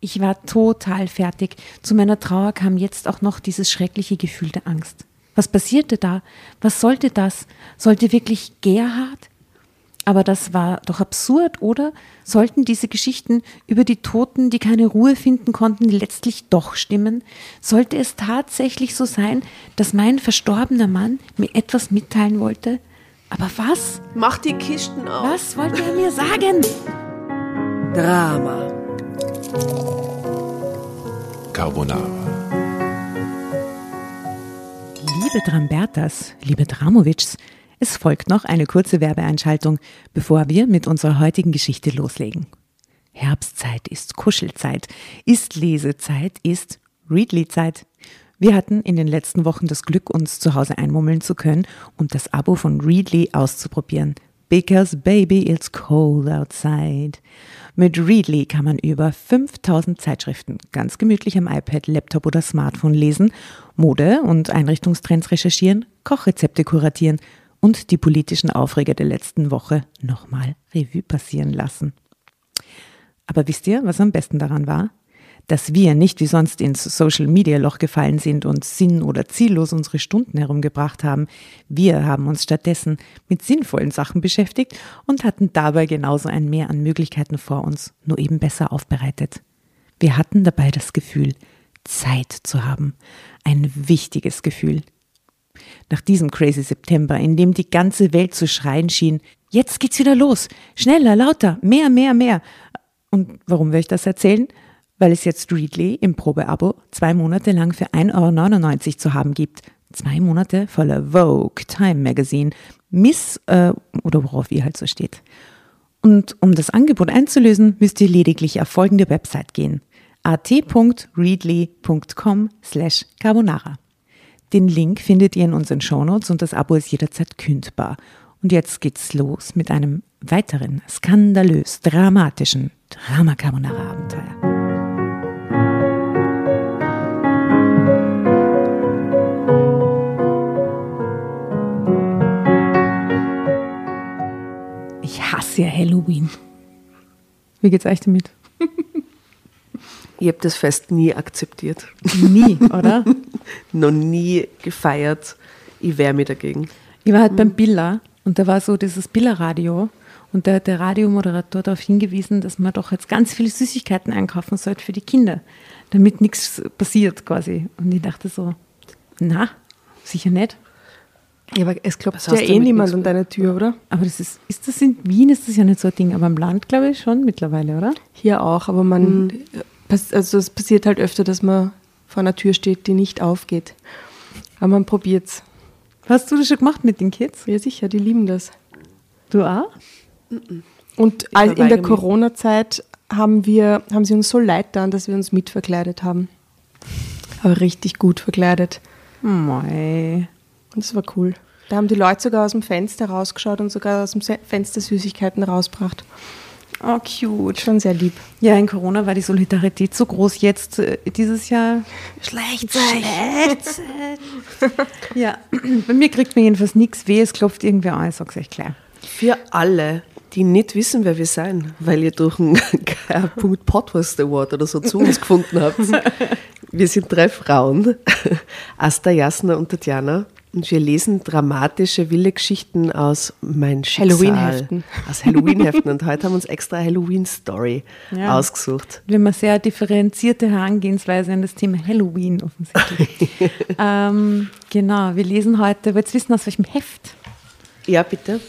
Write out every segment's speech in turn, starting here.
Ich war total fertig. Zu meiner Trauer kam jetzt auch noch dieses schreckliche Gefühl der Angst. Was passierte da? Was sollte das? Sollte wirklich Gerhard? Aber das war doch absurd, oder? Sollten diese Geschichten über die Toten, die keine Ruhe finden konnten, letztlich doch stimmen? Sollte es tatsächlich so sein, dass mein verstorbener Mann mir etwas mitteilen wollte? Aber was? Mach die Kisten auf. Was wollte er mir sagen? Drama. Carbonara. Liebe Drambertas, liebe Dramovics, es folgt noch eine kurze Werbeeinschaltung, bevor wir mit unserer heutigen Geschichte loslegen. Herbstzeit ist Kuschelzeit, ist Lesezeit, ist Readly-Zeit. Wir hatten in den letzten Wochen das Glück, uns zu Hause einmummeln zu können und das Abo von Readly auszuprobieren. Because baby, it's cold outside. Mit Readly kann man über 5000 Zeitschriften ganz gemütlich am iPad, Laptop oder Smartphone lesen, Mode- und Einrichtungstrends recherchieren, Kochrezepte kuratieren und die politischen Aufreger der letzten Woche nochmal Revue passieren lassen. Aber wisst ihr, was am besten daran war? Dass wir nicht wie sonst ins Social Media Loch gefallen sind und sinn- oder ziellos unsere Stunden herumgebracht haben. Wir haben uns stattdessen mit sinnvollen Sachen beschäftigt und hatten dabei genauso ein Mehr an Möglichkeiten vor uns, nur eben besser aufbereitet. Wir hatten dabei das Gefühl, Zeit zu haben. Ein wichtiges Gefühl. Nach diesem crazy September, in dem die ganze Welt zu schreien schien, jetzt geht's wieder los, schneller, lauter, mehr, mehr, mehr. Und warum will ich das erzählen? Weil es jetzt Readly im Probeabo zwei Monate lang für 1,99 Euro zu haben gibt. Zwei Monate voller Vogue, Time Magazine, Miss äh, oder worauf ihr halt so steht. Und um das Angebot einzulösen, müsst ihr lediglich auf folgende Website gehen. at.readly.com slash carbonara. Den Link findet ihr in unseren Shownotes und das Abo ist jederzeit kündbar. Und jetzt geht's los mit einem weiteren skandalös dramatischen Drama Carbonara Abenteuer. Ja Halloween. Wie geht's euch damit? Ich habe das Fest nie akzeptiert. Nie, oder? Noch nie gefeiert. Ich wehre mich dagegen. Ich war halt beim Billa und da war so dieses Billa-Radio und da hat der Radiomoderator darauf hingewiesen, dass man doch jetzt ganz viele Süßigkeiten einkaufen sollte für die Kinder, damit nichts passiert quasi. Und ich dachte so, na, sicher nicht. Ja, aber es klopft Was ja eh niemand an deine Tür, oder? Aber das ist, ist das in Wien, ist das ja nicht so ein Ding, aber im Land glaube ich schon mittlerweile, oder? Hier auch, aber man, pass- also es passiert halt öfter, dass man vor einer Tür steht, die nicht aufgeht. Aber man probiert's. Hast du das schon gemacht mit den Kids? Ja, sicher, die lieben das. Du auch? Und all, in der. Corona-Zeit haben wir, haben sie uns so leid getan, dass wir uns mitverkleidet haben. Aber richtig gut verkleidet. Mei. Und das war cool. Da haben die Leute sogar aus dem Fenster rausgeschaut und sogar aus dem Fenster Süßigkeiten rausgebracht. Oh, cute. Schon sehr lieb. Ja, in Corona war die Solidarität so groß. Jetzt, äh, dieses Jahr, Schlecht schlecht. ja, bei mir kriegt man jedenfalls nichts weh. Es klopft irgendwer an, ich sag's euch gleich. Für alle, die nicht wissen, wer wir sein, weil ihr durch einen Podcast Award oder so zu uns gefunden habt. Wir sind drei Frauen, Asta, Jasna und Tatjana. Und wir lesen dramatische, wilde Geschichten aus Mein Schicksal. Halloween-Heften. Aus Halloween-Heften. Und heute haben wir uns extra Halloween-Story Ja. ausgesucht. Wir haben eine sehr differenzierte Herangehensweise an das Thema Halloween offensichtlich. ähm, genau, wir lesen heute, wollt ihr wissen, aus welchem Heft? Ja, bitte.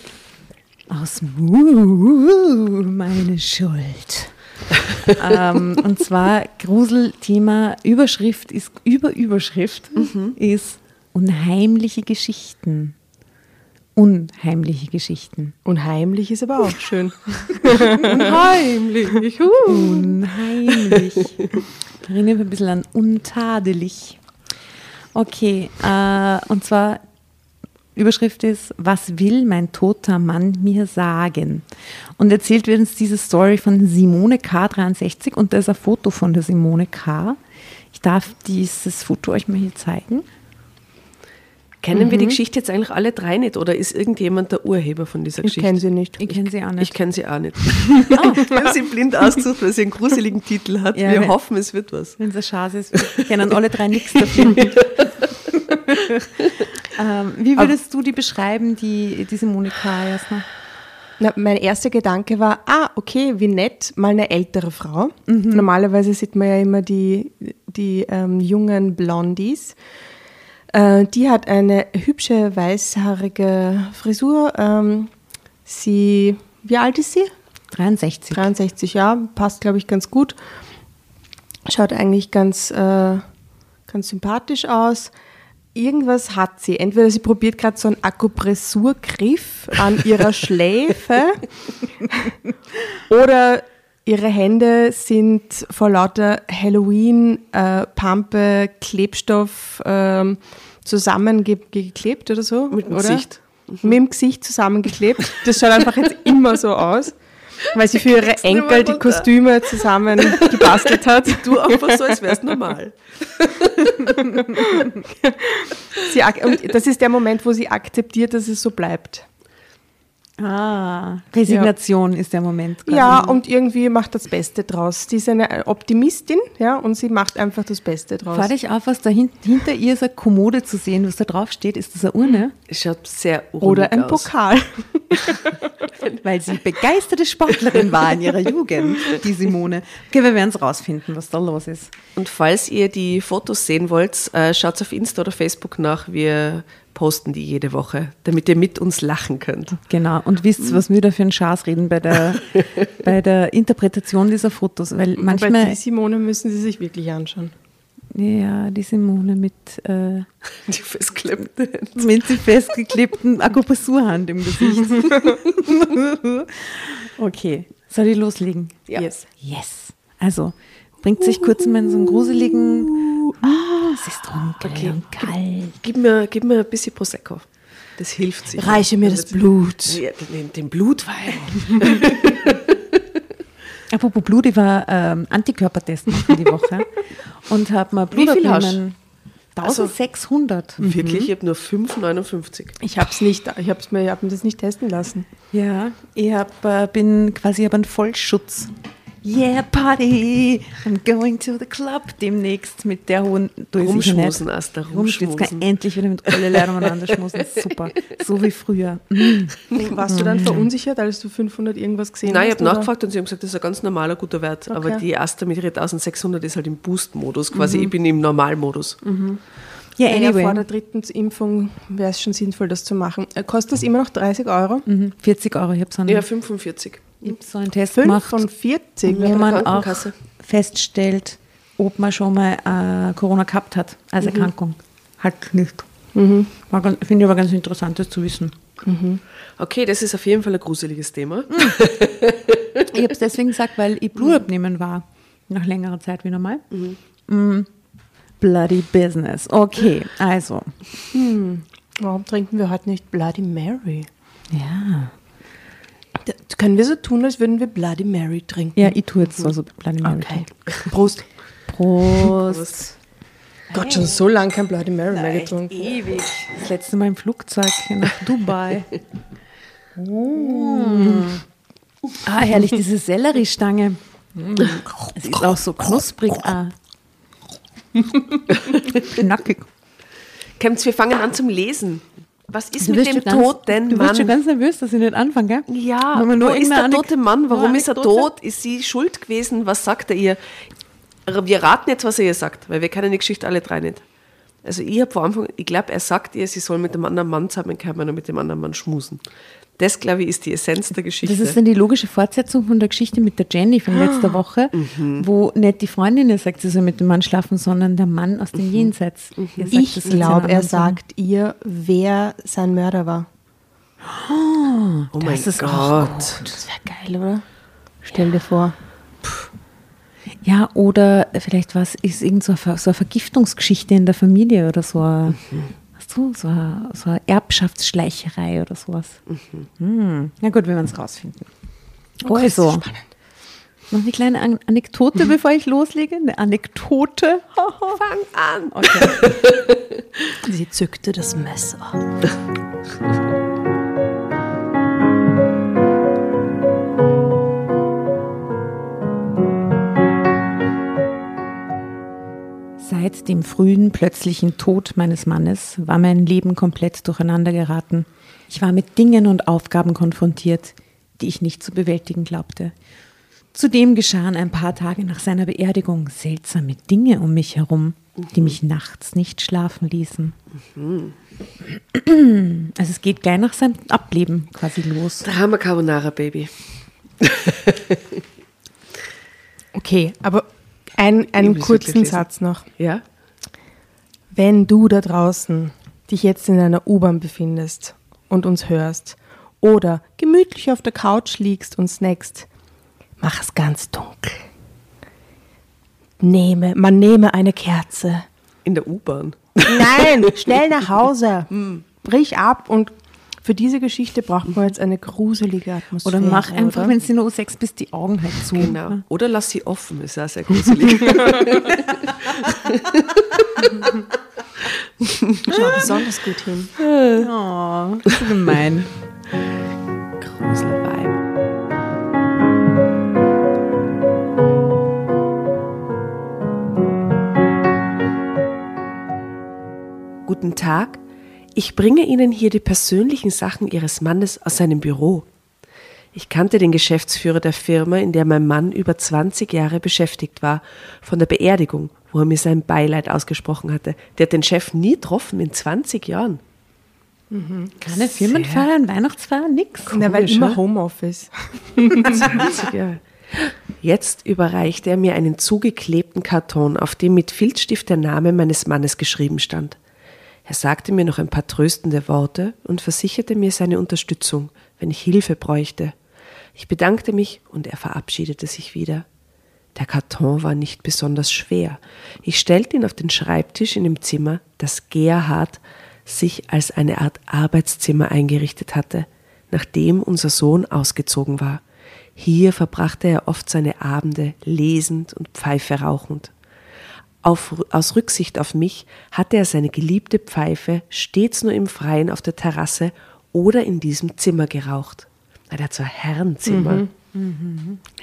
Aus Muh, meine Schuld. ähm, und zwar Gruselthema, Überschrift ist, über Überschrift ist unheimliche Geschichten. Unheimliche Geschichten. Unheimlich ist aber auch schön. Unheimlich. Unheimlich. Erinnert mich ein bisschen an untadelig. Okay, äh, und zwar Überschrift ist, was will mein toter Mann mir sagen? Und erzählt wird uns diese Story von Simone K63 und da ist ein Foto von der Simone K. Ich darf dieses Foto euch mal hier zeigen. Kennen wir die Geschichte jetzt eigentlich alle drei nicht oder ist irgendjemand der Urheber von dieser Ich Geschichte? kenne sie nicht. Ich kenne sie auch Ich nicht. kenne sie auch nicht. Wir haben sie blind ausgesucht, weil sie einen gruseligen Titel hat. Ja, wir wenn- hoffen, es wird was. Wenn es ein Schatz ist, wir kennen alle drei nichts dafür. ähm, wie würdest du die beschreiben, die, diese Monika Jasner? Na, mein erster Gedanke war, ah, okay, wie nett, mal eine ältere Frau. Normalerweise sieht man ja immer die, die ähm, jungen Blondies. Äh, die hat eine hübsche, weißhaarige Frisur. Ähm, sie, wie alt ist sie? 63. 63 Jahre, passt, glaube ich, ganz gut. Schaut eigentlich ganz, äh, ganz sympathisch aus. Irgendwas hat sie. Entweder sie probiert gerade so einen Akupressurgriff an ihrer Schläfe oder ihre Hände sind vor lauter Halloween, äh, Pampe, Klebstoff ähm, zusammengeklebt oder so. Mit dem oder? Gesicht. Mit dem Gesicht zusammengeklebt. Das schaut einfach jetzt immer so aus. Weil sie für ihre Enkel die. Kostüme zusammen gebastelt hat. Du einfach so, als wäre es normal. Sie, und das ist der Moment, wo sie akzeptiert, dass es so bleibt. Ah, Resignation ist der Moment. quasi. Ja, und irgendwie macht das Beste draus. Sie ist eine Optimistin, ja, und sie macht einfach das Beste draus. Fällt euch auf, was da hin, hinter ihr ist eine Kommode zu sehen, was da drauf steht. Ist das eine Urne? Es schaut sehr Oder uruhig ein aus. Pokal. Weil sie begeisterte Sportlerin war in ihrer Jugend, die Simone. Okay, wir werden es rausfinden, was da los ist. Und falls ihr die Fotos sehen wollt, äh, schaut auf Insta oder Facebook nach. Wir posten die jede Woche, damit ihr mit uns lachen könnt. Genau. Und wisst, was wir da für einen Schaß reden bei der, bei der Interpretation dieser Fotos. Weil Bei manchmal, die Simone müssen sie sich wirklich anschauen. ja, die Simone mit, äh, Die Hände. mit sie festgeklebten Akupressurhand im Gesicht. okay, soll ich loslegen? Ja. Yes. Yes. Also, bringt sich kurz mal in so einen gruseligen. Ah, es ist dunkel Okay. und kalt. Gib mir, gib mir ein bisschen Prosecco. Das hilft sich. Reiche mir das Blut. Ja, den, den Blutwein. Apropos Blut, ich war ähm, Antikörpertest machen die Woche und habe mal Blut Wie viel hast abnehmen. 1600. Wirklich, ich habe nur 5,59. Ich habe es nicht, ich habe mir, ich hab mir das nicht testen lassen. Ja, ich hab, äh, bin quasi hab einen Vollschutz. Yeah, Party! I'm going to the club demnächst mit der hohen sicher Rumschmusen. Asta, Rumschmusen. Jetzt kann ich endlich wieder mit alle Leute umeinander schmusen. Super. So wie früher. Mm. Warst du dann verunsichert, als du 500 irgendwas gesehen Nein, ich hast? habe oder? nachgefragt und sie haben gesagt, das ist ein ganz normaler guter Wert. Aber Okay. die Asta mit ihrer 1600 ist halt im Boost-Modus quasi. Ich bin im Normalmodus. Ja, Ja, ja, vor anyway. der dritten Impfung wäre es schon sinnvoll, das zu machen. Äh, Kostet das immer noch 30 Euro? Mhm, 40 Euro. Ich habe so, einen- Ja, 45. ich hab so einen Test gemacht, 45? wo bei der man auch feststellt, ob man schon mal äh, Corona gehabt hat als Erkrankung. Halt nicht. Mhm. Finde ich aber ganz interessant, das zu wissen. Okay, das ist auf jeden Fall ein gruseliges Thema. Ich habe es deswegen gesagt, weil ich Blut abnehmen war. Nach längerer Zeit wie normal. Mm. Bloody business. Okay, also. Warum trinken wir heute nicht Bloody Mary? Ja. Da, können wir so tun, als würden wir Bloody Mary trinken? Ja, ich tue jetzt so, so Bloody Mary. Okay. Prost. Prost. Gott, schon so lange kein Bloody Mary mehr getrunken. Ewig. Das letzte Mal im Flugzeug nach Dubai. Mm. Ah, herrlich, diese Selleriestange. Es ist auch so knusprig. Ah. Knackig. Kämmt, wir fangen an zum Lesen. Was ist Du mit dem ganz- toten Du wirst schon Mann? ganz nervös, dass ich nicht anfange, gell? Ja, Wenn man nur wo ist der tote Mann? Warum ist er tot? Ist sie schuld gewesen? Was sagt er ihr? Wir raten jetzt, was er ihr sagt, weil wir kennen die Geschichte alle drei nicht. Also ich habe vor Anfang, ich glaube, er sagt ihr, sie soll mit dem anderen Mann zusammenkommen und mit dem anderen Mann schmusen. Das, glaube ich, ist die Essenz der Geschichte. Das ist dann die logische Fortsetzung von der Geschichte mit der Jenny von letzter Woche, wo nicht die Freundin ihr sagt, sie soll mit dem Mann schlafen, sondern der Mann aus dem Jenseits. Ihr sagt, Ich glaube, er sagt ihr, wer sein Mörder war. oh mein das ist auch Gott. Das wäre geil, oder? Stell dir vor. Ja, oder vielleicht was ist irgend so eine, Ver- so eine Vergiftungsgeschichte in der Familie oder so. Eine, weißt du, so eine, so eine Erbschaftsschleicherei oder sowas. Hm. Na gut, wir werden es rausfinden. also, Noch eine kleine An Anekdote, bevor ich loslege. Eine Anekdote. Fang an. Okay. Sie zückte das Messer. Seit dem frühen, plötzlichen Tod meines Mannes war mein Leben komplett durcheinander geraten. Ich war mit Dingen und Aufgaben konfrontiert, die ich nicht zu bewältigen glaubte. Zudem geschahen ein paar Tage nach seiner Beerdigung seltsame Dinge um mich herum, die mich nachts nicht schlafen ließen. Also es geht gleich nach seinem Ableben quasi los. Drama Carbonara, Baby. Okay, aber ein, einen kurzen. Satz noch. Ja? Wenn du da draußen dich jetzt in einer U-Bahn befindest und uns hörst oder gemütlich auf der Couch liegst und snackst, mach es ganz dunkel. Nehme, man nehme eine Kerze. In der U-Bahn. Nein, schnell nach Hause. Brich ab und für diese Geschichte braucht man jetzt eine gruselige Atmosphäre. Oder mach einfach, wenn sie nur sechs bis die Augen halt zu. Genau. Oder lass sie offen, ist auch sehr gruselig. Schau besonders gut hin. Oh, ist gemein. Gruselwein. Guten Tag. Ich bringe Ihnen hier die persönlichen Sachen Ihres Mannes aus seinem Büro. Ich kannte den Geschäftsführer der Firma, in der mein Mann über 20 Jahre beschäftigt war, von der Beerdigung, wo er mir sein Beileid ausgesprochen hatte. Der hat den Chef nie getroffen in 20 Jahren. Keine Firmenfeiern, Weihnachtsfeiern, nix. Na, weil immer ja? Homeoffice. 20 Jahre. Jetzt überreichte er mir einen zugeklebten Karton, auf dem mit Filzstift der Name meines Mannes geschrieben stand. Er sagte mir noch ein paar tröstende Worte und versicherte mir seine Unterstützung, wenn ich Hilfe bräuchte. Ich bedankte mich und er verabschiedete sich wieder. Der Karton war nicht besonders schwer. Ich stellte ihn auf den Schreibtisch in dem Zimmer, das Gerhard sich als eine Art Arbeitszimmer eingerichtet hatte, nachdem unser Sohn ausgezogen war. Hier verbrachte er oft seine Abende lesend und Pfeife rauchend. Auf, aus Rücksicht auf mich hatte er seine geliebte Pfeife stets nur im Freien auf der Terrasse oder in diesem Zimmer geraucht. Der hat so ein Herrenzimmer.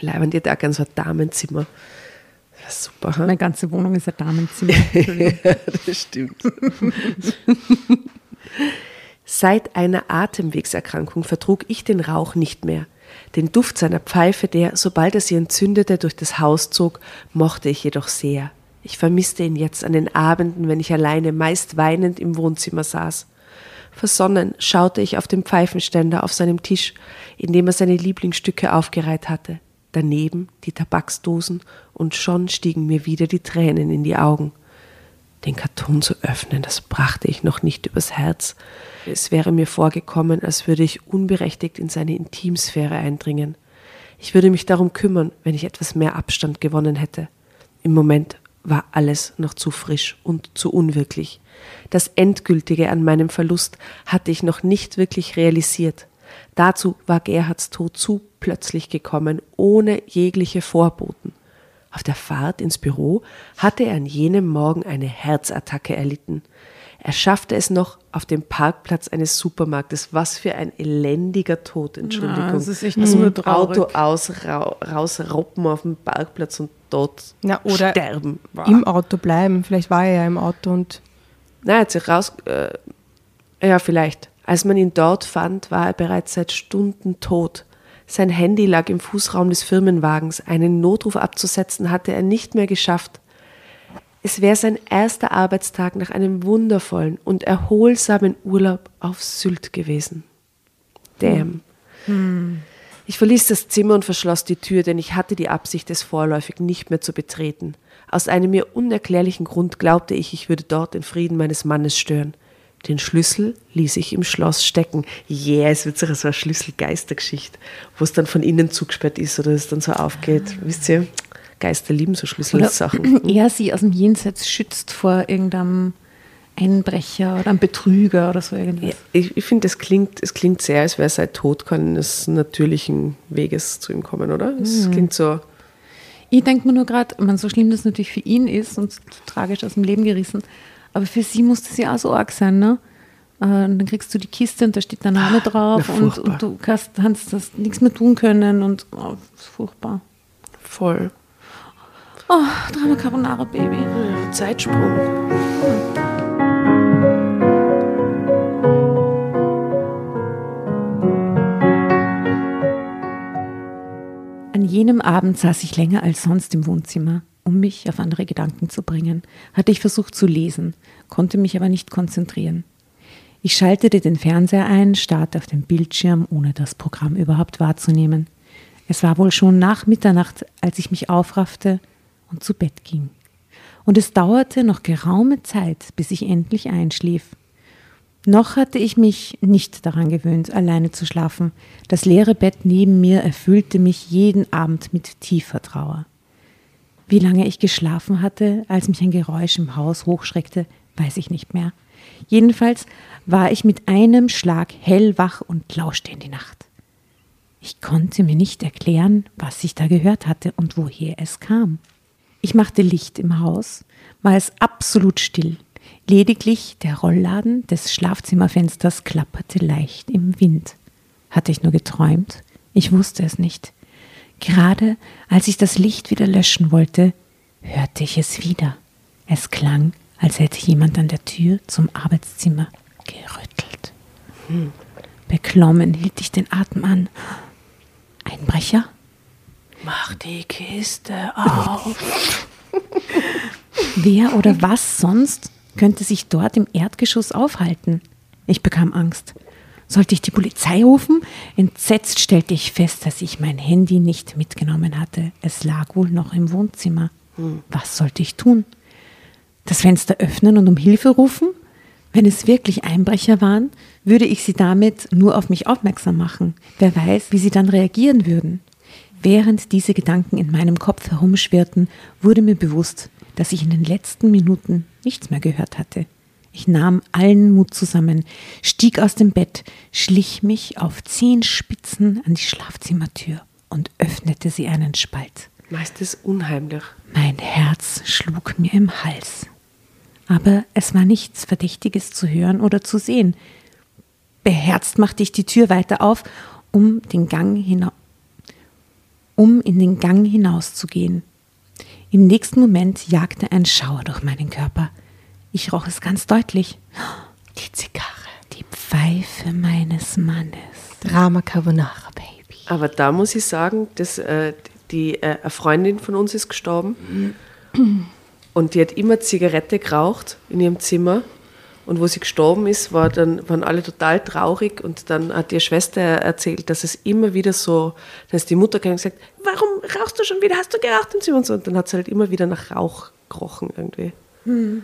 Leibend, ihr da ganz so ein Damenzimmer. Super? Meine ganze Wohnung ist ein Damenzimmer. Ja, das stimmt. Seit einer Atemwegserkrankung vertrug ich den Rauch nicht mehr. Den Duft seiner Pfeife, der, sobald er sie entzündete, durch das Haus zog, mochte ich jedoch sehr. Ich vermisste ihn jetzt an den Abenden, wenn ich alleine, meist weinend im Wohnzimmer saß. Versonnen schaute ich auf den Pfeifenständer auf seinem Tisch, in dem er seine Lieblingsstücke aufgereiht hatte. Daneben die Tabaksdosen und schon stiegen mir wieder die Tränen in die Augen. Den Karton zu öffnen, das brachte ich noch nicht übers Herz. Es wäre mir vorgekommen, als würde ich unberechtigt in seine Intimsphäre eindringen. Ich würde mich darum kümmern, wenn ich etwas mehr Abstand gewonnen hätte. Im Moment war alles noch zu frisch und zu unwirklich. Das Endgültige an meinem Verlust hatte ich noch nicht wirklich realisiert. Dazu war Gerhards Tod zu plötzlich gekommen, ohne jegliche Vorboten. Auf der Fahrt ins Büro hatte er an jenem Morgen eine Herzattacke erlitten. Er schaffte es noch auf dem Parkplatz eines Supermarktes. Was für ein elendiger Tod, Entschuldigung. Ja, das ist echt nur dem traurig. Auto aus, ra, rausroppen auf dem Parkplatz und dort Na, oder sterben. Im Auto bleiben. Vielleicht war er ja im Auto und Na, er hat sich raus. Äh, ja, vielleicht. Als man ihn dort fand, war er bereits seit Stunden tot. Sein Handy lag im Fußraum des Firmenwagens. Einen Notruf abzusetzen hatte er nicht mehr geschafft. Es wäre sein erster Arbeitstag nach einem wundervollen und erholsamen Urlaub auf Sylt gewesen. Damn. Ich verließ das Zimmer und verschloss die Tür, denn ich hatte die Absicht, es vorläufig nicht mehr zu betreten. Aus einem mir unerklärlichen Grund glaubte ich, ich würde dort den Frieden meines Mannes stören. Den Schlüssel ließ ich im Schloss stecken. Yeah, es wird so eine Schlüsselgeistergeschichte, wo es dann von innen zugesperrt ist oder es dann so aufgeht. Wisst ihr, Geister lieben so Oder Schlüsselsachen. er sie aus dem Jenseits schützt vor irgendeinem Einbrecher oder einem Betrüger oder so irgendwas. Ja, ich ich finde, es klingt, es klingt sehr, als wäre sein Tod keines natürlichen Weges zu ihm kommen, oder? Es klingt so, Ich denke mir nur gerade, so schlimm das natürlich für ihn ist und tragisch aus dem Leben gerissen, aber für sie muss das ja auch so arg sein, ne? Äh, und dann kriegst du die Kiste und da steht der Name drauf und, und, du kannst, kannst das nichts mehr tun können und oh, das ist furchtbar. Voll. Oh, Drama Carbonara Baby. Ja, Zeitsprung. An jenem Abend saß ich länger als sonst im Wohnzimmer, um mich auf andere Gedanken zu bringen. Hatte ich versucht zu lesen, konnte mich aber nicht konzentrieren. Ich schaltete den Fernseher ein, starrte auf den Bildschirm, ohne das Programm überhaupt wahrzunehmen. Es war wohl schon nach Mitternacht, als ich mich aufraffte und zu Bett ging. Und es dauerte noch geraume Zeit, bis ich endlich einschlief. Noch hatte ich mich nicht daran gewöhnt, alleine zu schlafen. Das leere Bett neben mir erfüllte mich jeden Abend mit tiefer Trauer. Wie lange ich geschlafen hatte, als mich ein Geräusch im Haus hochschreckte, weiß ich nicht mehr. Jedenfalls war ich mit einem Schlag hellwach und lauschte in die Nacht. Ich konnte mir nicht erklären, was ich da gehört hatte und woher es kam. Ich machte Licht im Haus, war es absolut still. Lediglich der Rollladen des Schlafzimmerfensters klapperte leicht im Wind. Hatte ich nur geträumt? Ich wusste es nicht. Gerade als ich das Licht wieder löschen wollte, hörte ich es wieder. Es klang, als hätte jemand an der Tür zum Arbeitszimmer gerüttelt. Hm. Beklommen hielt ich den Atem an. Einbrecher? Mach die Kiste auf. Wer oder was sonst könnte sich dort im Erdgeschoss aufhalten? Ich bekam Angst. Sollte ich die Polizei rufen? Entsetzt stellte ich fest, dass ich mein Handy nicht mitgenommen hatte. Es lag wohl noch im Wohnzimmer. Hm. Was sollte ich tun? Das Fenster öffnen und um Hilfe rufen? Wenn es wirklich Einbrecher waren, würde ich sie damit nur auf mich aufmerksam machen. Wer weiß, wie sie dann reagieren würden. Während diese Gedanken in meinem Kopf herumschwirrten, wurde mir bewusst, dass ich in den letzten Minuten nichts mehr gehört hatte. Ich nahm allen Mut zusammen, stieg aus dem Bett, schlich mich auf zehn Spitzen an die Schlafzimmertür und öffnete sie einen Spalt. Meist unheimlich. Mein Herz schlug mir im Hals. Aber es war nichts Verdächtiges zu hören oder zu sehen. Beherzt machte ich die Tür weiter auf, um den Gang hinaus um in den Gang hinauszugehen. Im nächsten Moment jagte ein Schauer durch meinen Körper. Ich roch es ganz deutlich. Die Zigarre, die Pfeife meines Mannes. Drama Carbonara, Baby. Aber da muss ich sagen, dass äh, die äh, eine Freundin von uns ist gestorben und die hat immer Zigarette geraucht in ihrem Zimmer und wo sie gestorben ist, war dann, waren alle total traurig und dann hat ihre Schwester erzählt, dass es immer wieder so, dann ist die Mutter und gesagt, warum rauchst du schon wieder? Hast du geraucht im Zimmer? Und, so. und dann hat sie halt immer wieder nach Rauch gerochen irgendwie. Hm.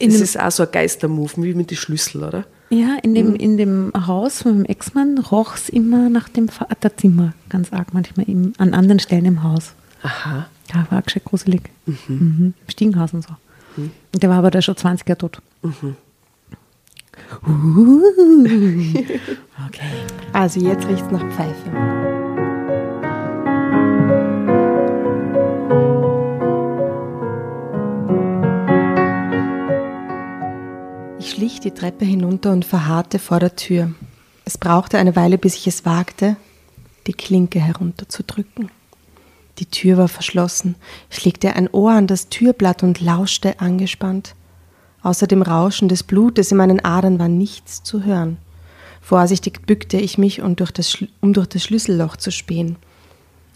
das ist auch so ein Geistermove, wie mit den Schlüssel, oder? Ja, in dem, hm. in dem Haus von meinem Ex-Mann roch es immer nach dem Vaterzimmer, ganz arg manchmal im, an anderen Stellen im Haus. Aha. Ja, war gescheit gruselig. Mhm. Mhm. Im Stiegenhaus und so. Mhm. Der war aber da schon 20 Jahre tot. Mhm. Uh. Okay. Also jetzt riecht es nach Pfeife. Ich schlich die Treppe hinunter und verharrte vor der Tür. Es brauchte eine Weile, bis ich es wagte, die Klinke herunterzudrücken. Die Tür war verschlossen. Ich legte ein Ohr an das Türblatt und lauschte angespannt. Außer dem Rauschen des Blutes in meinen Adern war nichts zu hören. Vorsichtig bückte ich mich, um durch das, um durch das Schlüsselloch zu spähen.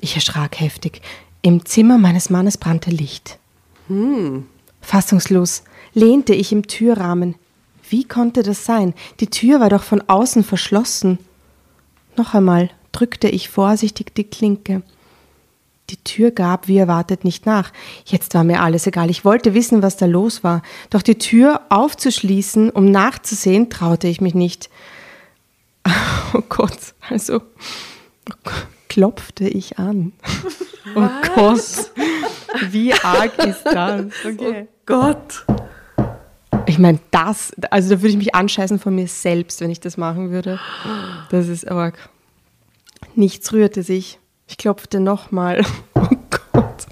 Ich erschrak heftig. Im Zimmer meines Mannes brannte Licht. Hm. Fassungslos lehnte ich im Türrahmen. Wie konnte das sein? Die Tür war doch von außen verschlossen. Noch einmal drückte ich vorsichtig die Klinke. Die Tür gab, wie erwartet, nicht nach. Jetzt war mir alles egal. Ich wollte wissen, was da los war. Doch die Tür aufzuschließen, um nachzusehen, traute ich mich nicht. Oh Gott, also klopfte ich an. Oh was? Oh Gott, wie arg ist das? Okay. Oh Gott. Ich meine, das, also da würde ich mich anscheißen von mir selbst, wenn ich das machen würde. Das ist arg. Nichts rührte sich. Ich klopfte nochmal. Oh Gott.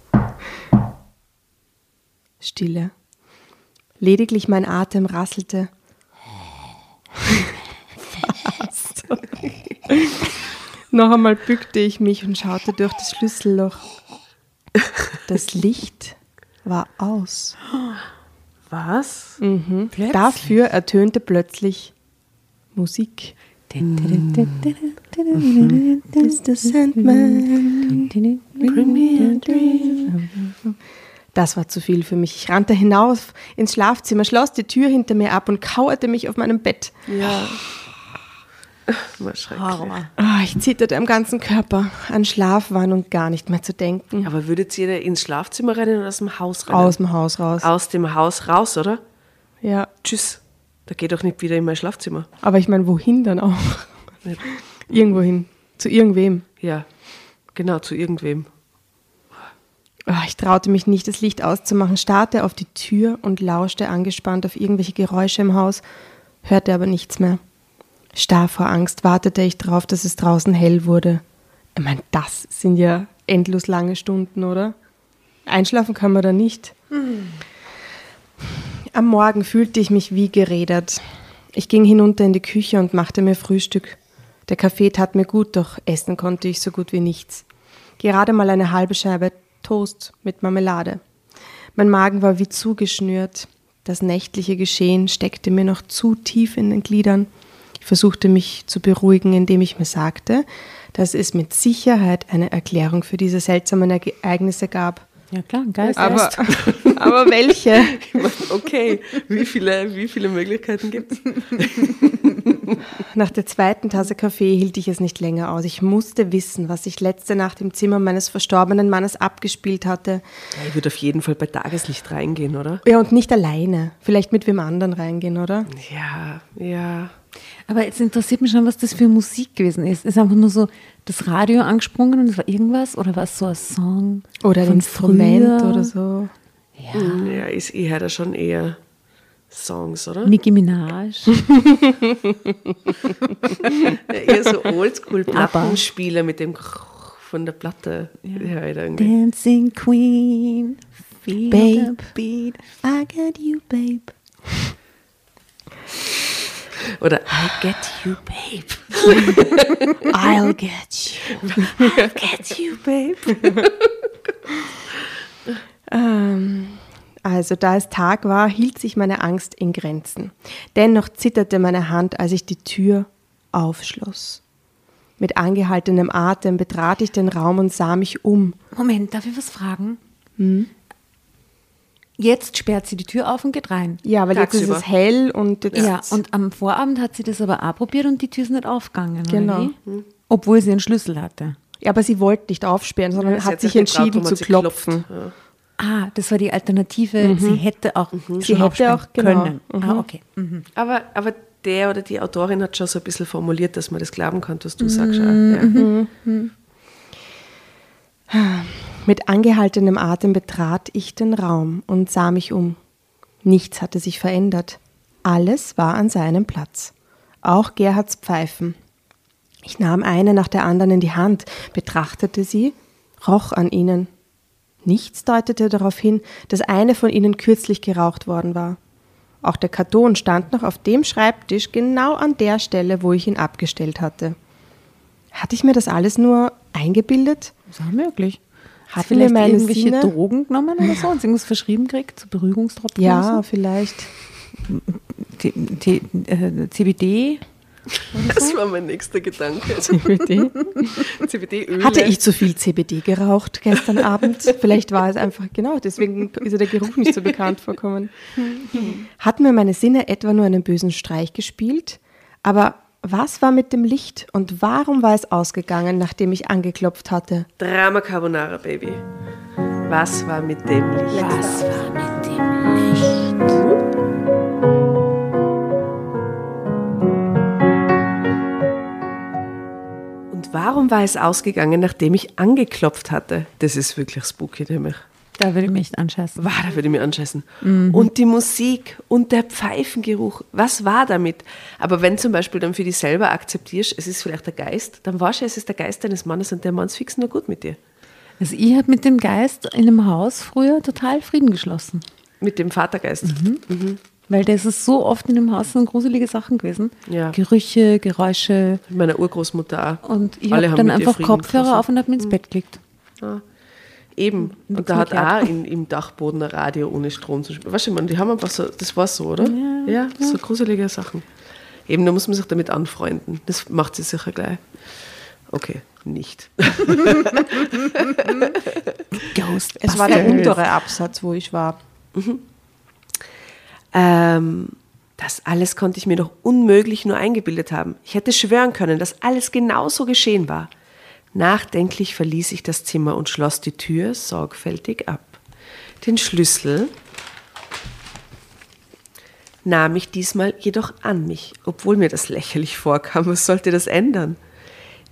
Stille. Lediglich mein Atem rasselte. Fast. Noch einmal bückte ich mich und schaute durch das Schlüsselloch. Das Licht war aus. Was? Mhm. Dafür ertönte plötzlich Musik. Das war zu viel für mich. Ich rannte hinauf ins Schlafzimmer, schloss die Tür hinter mir ab und kauerte mich auf meinem Bett. Ja. War schrecklich. Ah, ich zitterte am ganzen Körper. An Schlaf war nun gar nicht mehr zu denken. Aber würdet ihr ins Schlafzimmer rennen oder aus dem Haus rennen? Aus dem Haus raus. Aus dem Haus raus, oder? Ja, Tschüss. Da geht doch nicht wieder in mein Schlafzimmer. aber ich meine, wohin dann auch? Irgendwohin. Zu irgendwem. Ja, genau, zu irgendwem. Ah, Ich traute mich nicht, das Licht auszumachen, starrte auf die Tür und lauschte angespannt auf irgendwelche Geräusche im Haus, hörte aber nichts mehr. Starr vor Angst wartete ich darauf, dass es draußen hell wurde. Ich meine, das sind ja endlos lange Stunden, oder? Einschlafen kann man da nicht. Am Morgen fühlte ich mich wie gerädert. Ich ging hinunter in die Küche und machte mir Frühstück. Der Kaffee tat mir gut, doch essen konnte ich so gut wie nichts. Gerade mal eine halbe Scheibe Toast mit Marmelade. Mein Magen war wie zugeschnürt. Das nächtliche Geschehen steckte mir noch zu tief in den Gliedern. Ich versuchte mich zu beruhigen, indem ich mir sagte, dass es mit Sicherheit eine Erklärung für diese seltsamen Ereignisse gab. Ja klar, ein Geist. Aber, aber welche? Okay, wie viele, wie viele Möglichkeiten gibt es? Nach der zweiten Tasse Kaffee hielt ich es nicht länger aus. Ich musste wissen, was sich letzte Nacht im Zimmer meines verstorbenen Mannes abgespielt hatte. Ich würde auf jeden Fall bei Tageslicht reingehen, oder? Ja, und nicht alleine. Vielleicht mit wem anderen reingehen, oder? Ja, ja. Aber jetzt interessiert mich schon, was das für Musik gewesen ist. Ist einfach nur so das Radio angesprungen und es war irgendwas? Oder war es so ein Song? Oder ein Instrument früher? oder so. Ja. Ja, ist eher da schon eher Songs, oder? Nicki Minaj. Ja, eher so Oldschool-Plattenspieler mit dem von der Platte. Ja, irgendwie. Dancing Queen. Feel Babe. the beat. I get you, babe. Oder I get you, babe. I'll get you. Get you, babe. Ähm, also, da es Tag war, hielt sich meine Angst in Grenzen. Dennoch zitterte meine Hand, als ich die Tür aufschloss. Mit angehaltenem Atem betrat ich den Raum und sah mich um. Moment, darf ich was fragen? Jetzt sperrt sie die Tür auf und geht rein. Ja, weil jetzt ist Tagsüber. es hell und jetzt Ja, und am Vorabend hat sie das aber auch probiert und die Tür ist nicht aufgegangen. Genau. Wie? Obwohl sie einen Schlüssel hatte. Ja, aber sie wollte nicht aufsperren, sondern Sie hat sich entschieden getraut, zu klopfen. Ja. Ah, das war die Alternative. Sie hätte auch schon Sie hätte auch, genau. können. Ah, okay. Mhm. Aber, aber der oder die Autorin hat schon so ein bisschen formuliert, dass man das glauben kann, was du sagst. auch, Ja. Mit angehaltenem Atem betrat ich den Raum und sah mich um. Nichts hatte sich verändert. Alles war an seinem Platz. Auch Gerhards Pfeifen. Ich nahm eine nach der anderen in die Hand, betrachtete sie, roch an ihnen. Nichts deutete darauf hin, dass eine von ihnen kürzlich geraucht worden war. Auch der Karton stand noch auf dem Schreibtisch genau an der Stelle, wo ich ihn abgestellt hatte. Hatte ich mir das alles nur eingebildet? Ist auch möglich. Hat vielleicht mir meine irgendwelche Sinne- Drogen genommen oder so und sie irgendwas verschrieben gekriegt, so Beruhigungstropfen Ja, so? vielleicht. T T äh, CBD? Das war mein nächster Gedanke. CBD. CBD-Öl. Hatte ich zu viel CBD geraucht gestern Abend? Vielleicht war es einfach, genau, deswegen ist ja der Geruch nicht so bekannt vorkommen. Hat mir meine Sinne etwa nur einen bösen Streich gespielt? Aber was war mit dem Licht und warum war es ausgegangen, nachdem ich angeklopft hatte? Drama Carbonara, Baby. Was war mit dem Licht? Was war mit dem Licht? Und warum war es ausgegangen, nachdem ich angeklopft hatte? Das ist wirklich spooky, nämlich. Da würde ich mich echt anscheißen. War, da würde ich mich anscheißen. Und die Musik und der Pfeifengeruch, was war damit? Aber wenn zum Beispiel dann für dich selber akzeptierst, es ist vielleicht der Geist, dann weißt du, es ist der Geist deines Mannes und der Mann ist fix nur gut mit dir. Also ich habe mit dem Geist in einem Haus früher total Frieden geschlossen. Mit dem Vatergeist. Weil das ist so oft in dem Haus sind gruselige Sachen gewesen. Ja. Gerüche, Geräusche. Mit meiner Urgroßmutter auch. Und ich habe dann einfach Kopfhörer auf und habe mich ins Bett gelegt. Eben. Nichts Und da hat auch in, im Dachboden ein Radio ohne Strom zu spielen. Weißt du, ich meine, die haben einfach so, das war so, oder? Ja, so gruselige Sachen. Eben, da muss man sich damit anfreunden. Das macht sie sicher gleich. Okay, nicht. Ghost. Es war der untere Absatz, wo ich war. Ähm, das alles konnte ich mir doch unmöglich nur eingebildet haben. Ich hätte schwören können, dass alles genauso geschehen war. Nachdenklich verließ ich das Zimmer und schloss die Tür sorgfältig ab. Den Schlüssel nahm ich diesmal jedoch an mich, obwohl mir das lächerlich vorkam. Was sollte das ändern?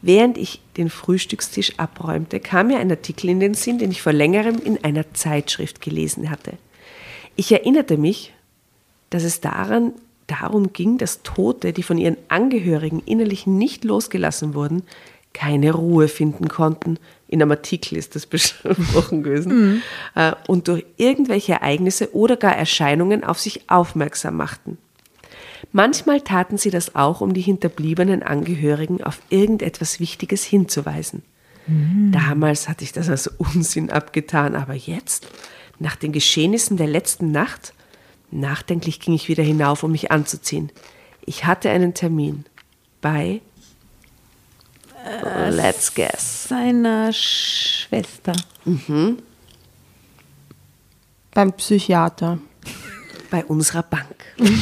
Während ich den Frühstückstisch abräumte, kam mir ein Artikel in den Sinn, den ich vor längerem in einer Zeitschrift gelesen hatte. Ich erinnerte mich, dass es daran, darum ging, dass Tote, die von ihren Angehörigen innerlich nicht losgelassen wurden, keine Ruhe finden konnten. In einem Artikel ist das besprochen gewesen. Äh, Und durch irgendwelche Ereignisse oder gar Erscheinungen auf sich aufmerksam machten. Manchmal taten sie das auch, um die hinterbliebenen Angehörigen auf irgendetwas Wichtiges hinzuweisen. Damals hatte ich das als Unsinn abgetan, aber jetzt, nach den Geschehnissen der letzten Nacht, nachdenklich ging ich wieder hinauf, um mich anzuziehen. Ich hatte einen Termin bei Let's Guess. Seiner Schwester. Beim Psychiater. Bei unserer Bank.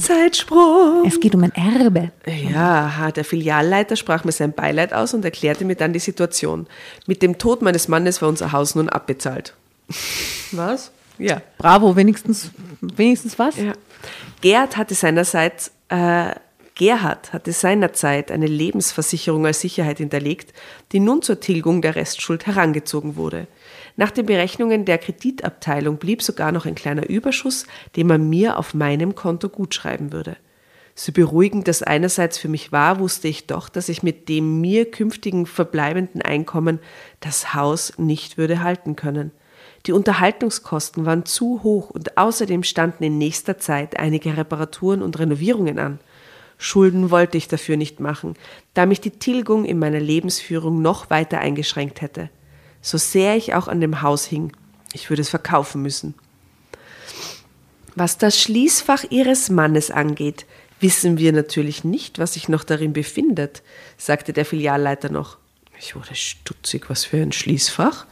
Zeitsprung. Es geht um ein Erbe. Ja, der Filialleiter sprach mir sein Beileid aus und erklärte mir dann die Situation. Mit dem Tod meines Mannes war unser Haus nun abbezahlt. Was? Ja. Bravo, wenigstens, wenigstens was? ja. Gerd hatte seinerseits, äh, Gerhard hatte seinerzeit eine Lebensversicherung als Sicherheit hinterlegt, die nun zur Tilgung der Restschuld herangezogen wurde. Nach den Berechnungen der Kreditabteilung blieb sogar noch ein kleiner Überschuss, den man mir auf meinem Konto gutschreiben würde. So beruhigend das einerseits für mich war, wusste ich doch, dass ich mit dem mir künftigen verbleibenden Einkommen das Haus nicht würde halten können. Die Unterhaltungskosten waren zu hoch und außerdem standen in nächster Zeit einige Reparaturen und Renovierungen an. Schulden wollte ich dafür nicht machen, da mich die Tilgung in meiner Lebensführung noch weiter eingeschränkt hätte. So sehr ich auch an dem Haus hing, ich würde es verkaufen müssen. Was das Schließfach Ihres Mannes angeht, wissen wir natürlich nicht, was sich noch darin befindet, sagte der Filialleiter noch. Ich wurde stutzig, was für ein Schließfach?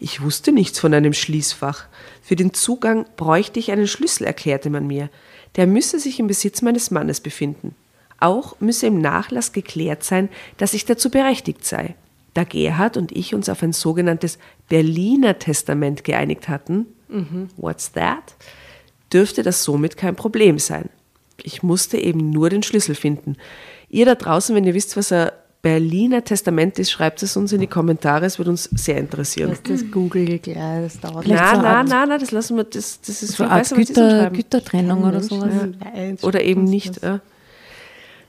Ich wusste nichts von einem Schließfach. Für den Zugang bräuchte ich einen Schlüssel, erklärte man mir. Der müsse sich im Besitz meines Mannes befinden. Auch müsse im Nachlass geklärt sein, dass ich dazu berechtigt sei. Da Gerhard und ich uns auf ein sogenanntes Berliner Testament geeinigt hatten, what's that? dürfte das somit kein Problem sein. Ich musste eben nur den Schlüssel finden. Ihr da draußen, wenn ihr wisst, was ein Berliner Testament ist, schreibt es uns in die Kommentare, es würde uns sehr interessieren. Das, das google ich gleich, das dauert Vielleicht so na, eine na, na, das lassen wir, das, das ist So viel besser, Güter. Gütertrennung oder sowas. Oder eben nicht. Äh.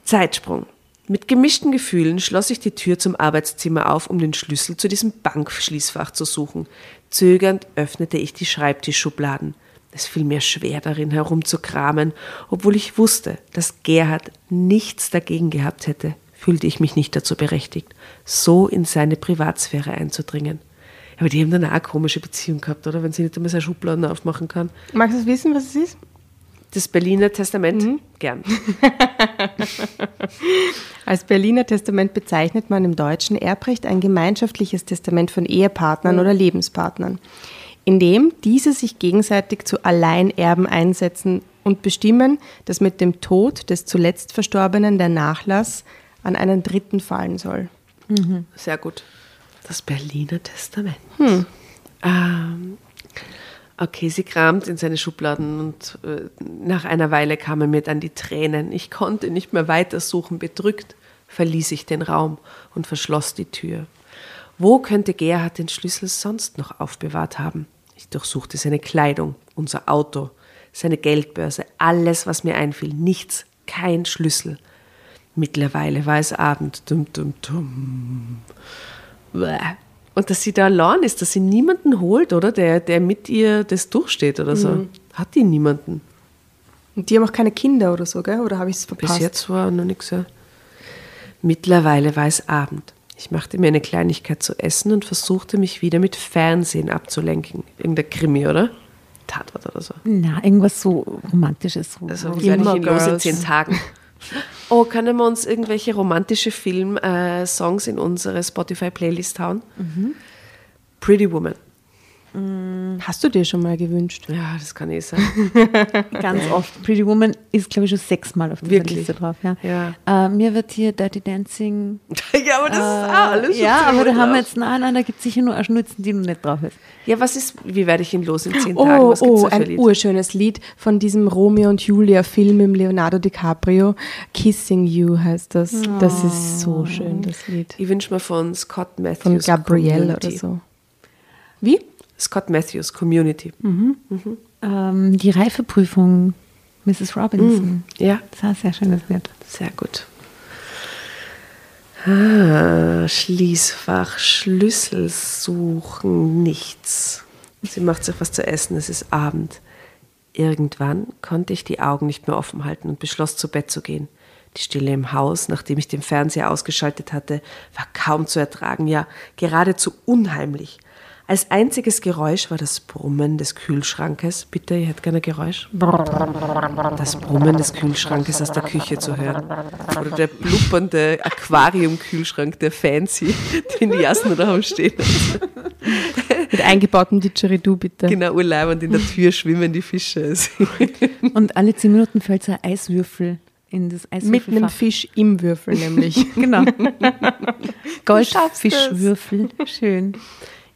Zeitsprung. Mit gemischten Gefühlen schloss ich die Tür zum Arbeitszimmer auf, um den Schlüssel zu diesem Bankschließfach zu suchen. Zögernd öffnete ich die Schreibtischschubladen. Es fiel mir schwer darin herumzukramen, obwohl ich wusste, dass Gerhard nichts dagegen gehabt hätte, fühlte ich mich nicht dazu berechtigt, so in seine Privatsphäre einzudringen. Aber die haben dann auch eine komische Beziehung gehabt, oder? Wenn sie nicht einmal seine Schubladen aufmachen kann. Magst du wissen, was es ist? Das Berliner Testament? Gern. Als Berliner Testament bezeichnet man im Deutschen Erbrecht ein gemeinschaftliches Testament von Ehepartnern oder Lebenspartnern, in dem diese sich gegenseitig zu Alleinerben einsetzen und bestimmen, dass mit dem Tod des zuletzt Verstorbenen der Nachlass an einen Dritten fallen soll. Sehr gut. Das Berliner Testament. Ähm, okay, sie kramt in seine Schubladen und äh, nach einer Weile kamen mir dann die Tränen. Ich konnte nicht mehr weitersuchen. Bedrückt verließ ich den Raum und verschloss die Tür. Wo könnte Gerhard den Schlüssel sonst noch aufbewahrt haben? Ich durchsuchte seine Kleidung, unser Auto, seine Geldbörse, alles, was mir einfiel. Nichts, kein Schlüssel. Mittlerweile war es Abend. Dum, dum, dum. Und dass sie da allein ist, dass sie niemanden holt, oder? Der, der mit ihr das durchsteht oder so. Hat die niemanden. Und die haben auch keine Kinder oder so, gell? Oder habe ich es Bis verpasst? jetzt war noch nichts. Ja. Mittlerweile war es Abend. Ich machte mir eine Kleinigkeit zu essen und versuchte mich wieder mit Fernsehen abzulenken. Irgendein Krimi, oder? Tatort oder so. Na, irgendwas so Romantisches. So. Also wie werde ich in Girls. zehn Tagen? Oh, können wir uns irgendwelche romantische Film-Songs in unsere Spotify-Playlist hauen? Pretty Woman. Hast du dir schon mal gewünscht? Ja, das kann eh sein. Ganz oft. Pretty Woman ist, glaube ich, schon sechsmal auf dieser? Liste drauf. Ja. Ja. Äh, mir wird hier Dirty Dancing. ja, aber das ist auch alles ja, aber da haben wir jetzt, nein, nein, da gibt es sicher nur eine Schnutzen, die noch nicht drauf ist. Ja, was ist, wie werde ich ihn los in zehn Tagen? Oh, Was gibt's oh, ein Lied? urschönes Lied von diesem Romeo und Julia Film mit Leonardo DiCaprio. Kissing You heißt das. Das ist so schön, das Lied. Ich wünsche mir von Scott Matthews. Von Gabrielle oder so. Wie? Scott Matthews, Community. Ähm, die Reifeprüfung, Mrs. Robinson. Ja, Das war ein sehr schönes Lied. sehr gut. Ah, Schließfach, Schlüssel suchen, nichts. Sie macht sich was zu essen, es ist Abend. Irgendwann konnte ich die Augen nicht mehr offen halten und beschloss, zu Bett zu gehen. Die Stille im Haus, nachdem ich den Fernseher ausgeschaltet hatte, war kaum zu ertragen, ja geradezu unheimlich. Als einziges Geräusch war das Brummen des Kühlschrankes. Bitte, ihr hättet gerne Geräusch. Das Brummen des Kühlschrankes aus der Küche zu hören. Oder der blubbernde Aquarium-Kühlschrank, der Fancy, den die Jassen daheim stehen. Mit eingebautem Didgeridoo, bitte. Genau, urleibend in der Tür schwimmen die Fische. Und alle zehn Minuten fällt so ein Eiswürfel in das Mit Eiswürfelfach. einem Fisch im Würfel nämlich. Genau. Goldfischwürfel. Schön.